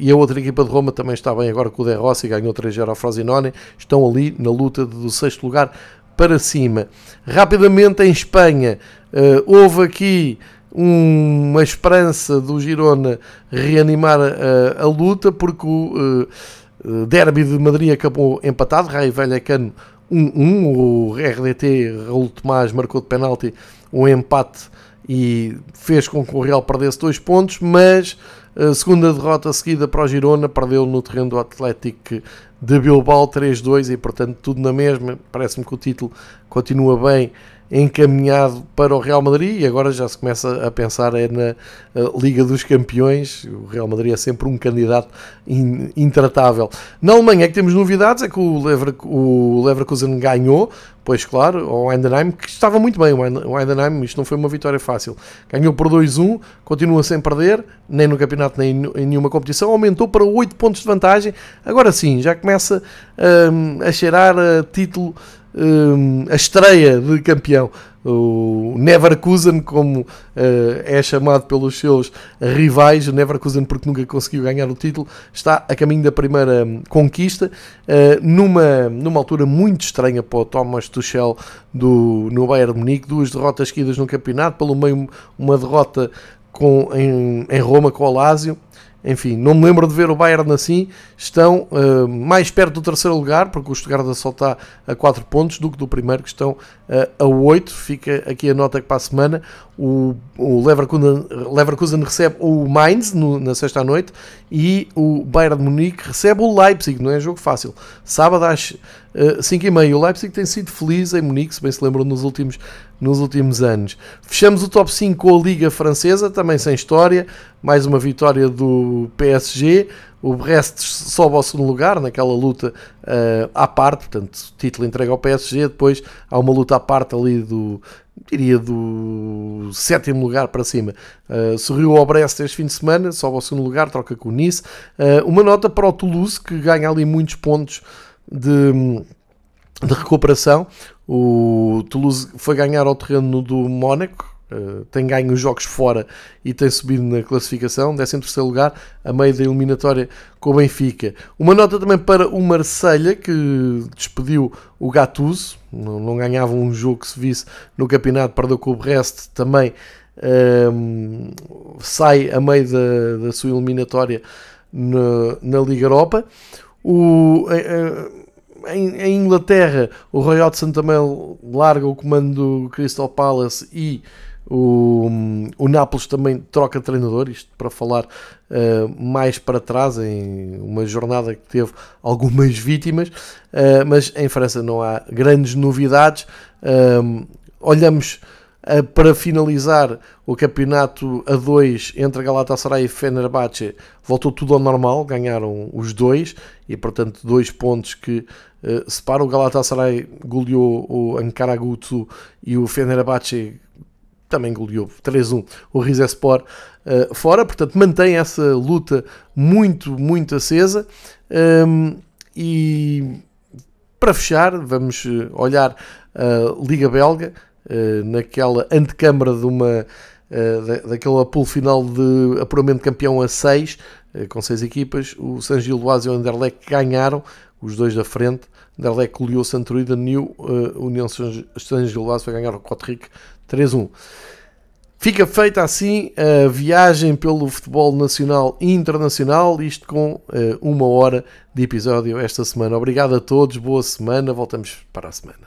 e a outra equipa de Roma também está bem agora com o De Rossi, ganhou 3-0 ao Frosinone. Estão ali na luta do sexto lugar para cima. Rapidamente em Espanha, uh, houve aqui um, uma esperança do Girona reanimar a, a luta, porque o uh, derby de Madrid acabou empatado, Raio Vallecano 1-1, o RDT Raul Tomás marcou de penalti um empate e fez com que o Real perdesse dois pontos, mas a segunda derrota seguida para o Girona perdeu no terreno do Atlético de Bilbao 3-2 e portanto tudo na mesma. Parece-me que o título continua bem encaminhado para o Real Madrid e agora já se começa a pensar é na Liga dos Campeões. O Real Madrid é sempre um candidato intratável. Na Alemanha é que temos novidades, é que o, Lever, o Leverkusen ganhou, pois claro, o Heidenheim, que estava muito bem, o Heidenheim, isto não foi uma vitória fácil. Ganhou por 2-1, continua sem perder, nem no campeonato, nem em nenhuma competição, aumentou para 8 pontos de vantagem. Agora sim, já começa um, a cheirar a título a estreia de campeão. O Neverkusen, como uh, é chamado pelos seus rivais, o Neverkusen porque nunca conseguiu ganhar o título, está a caminho da primeira conquista, uh, numa, numa altura muito estranha para o Thomas Tuchel do, no Bayern de Munique, duas derrotas seguidas no campeonato, pelo meio uma derrota com, em, em Roma com o Lazio, enfim, não me lembro de ver o Bayern assim. Estão uh, mais perto do terceiro lugar, porque o Stuttgart só está a 4 pontos, do que do primeiro, que estão uh, a 8. Fica aqui a nota que para a semana o, o Leverkusen, Leverkusen recebe o Mainz no, na sexta noite e o Bayern de Munique recebe o Leipzig. Não é jogo fácil. Sábado às uh, 5 e meia. O Leipzig tem sido feliz em Munique, se bem se lembram, nos últimos nos últimos anos. Fechamos o top 5 com a Liga Francesa, também sem história, mais uma vitória do PSG. O Brest sobe ao segundo lugar naquela luta uh, à parte, portanto, título entregue ao PSG. Depois há uma luta à parte ali do, diria, do sétimo lugar para cima. Uh, sorriu ao Brest este fim de semana, sobe ao segundo lugar, troca com o Nice. Uh, uma nota para o Toulouse, que ganha ali muitos pontos de de recuperação. O Toulouse foi ganhar ao terreno do Mónaco, uh, tem ganho os jogos fora e tem subido na classificação, 13 terceiro lugar, a meio da eliminatória com o Benfica. Uma nota também para o Marselha que despediu o Gattuso, não, não ganhava um jogo que se visse no campeonato, perdeu com o Brest também. Ehm, sai a meio da, da sua eliminatória na, na Liga Europa. O, uh, em, em, Inglaterra, o Roy Hodgson também larga o comando do Crystal Palace e O, o Nápoles também troca treinador, isto para falar uh, mais para trás, em uma jornada que teve algumas vítimas, uh, mas em França não há grandes novidades. Uh, olhamos para finalizar o campeonato a dois entre Galatasaray e Fenerbahçe, voltou tudo ao normal, ganharam os dois e, portanto, dois pontos que uh, separam. O Galatasaray goleou o Ankara Gutu e o Fenerbahçe também goleou 3-1 o Rizespor uh, fora, portanto mantém essa luta muito, muito acesa um, e para fechar vamos eh, olhar a Liga Belga uh, naquela antecâmara de uma uh, da, daquela pool final de apuramento campeão a 6 com seis equipas, o San Gilloise e o Anderlecht ganharam, os dois da frente, Anderlecht goleou Santorini, New União San Gilloise foi ganhar o Cotric 3-1. Fica feita assim a viagem pelo futebol nacional e internacional, isto com uh, uma hora de episódio esta semana. Obrigado a todos, boa semana, voltamos para a semana.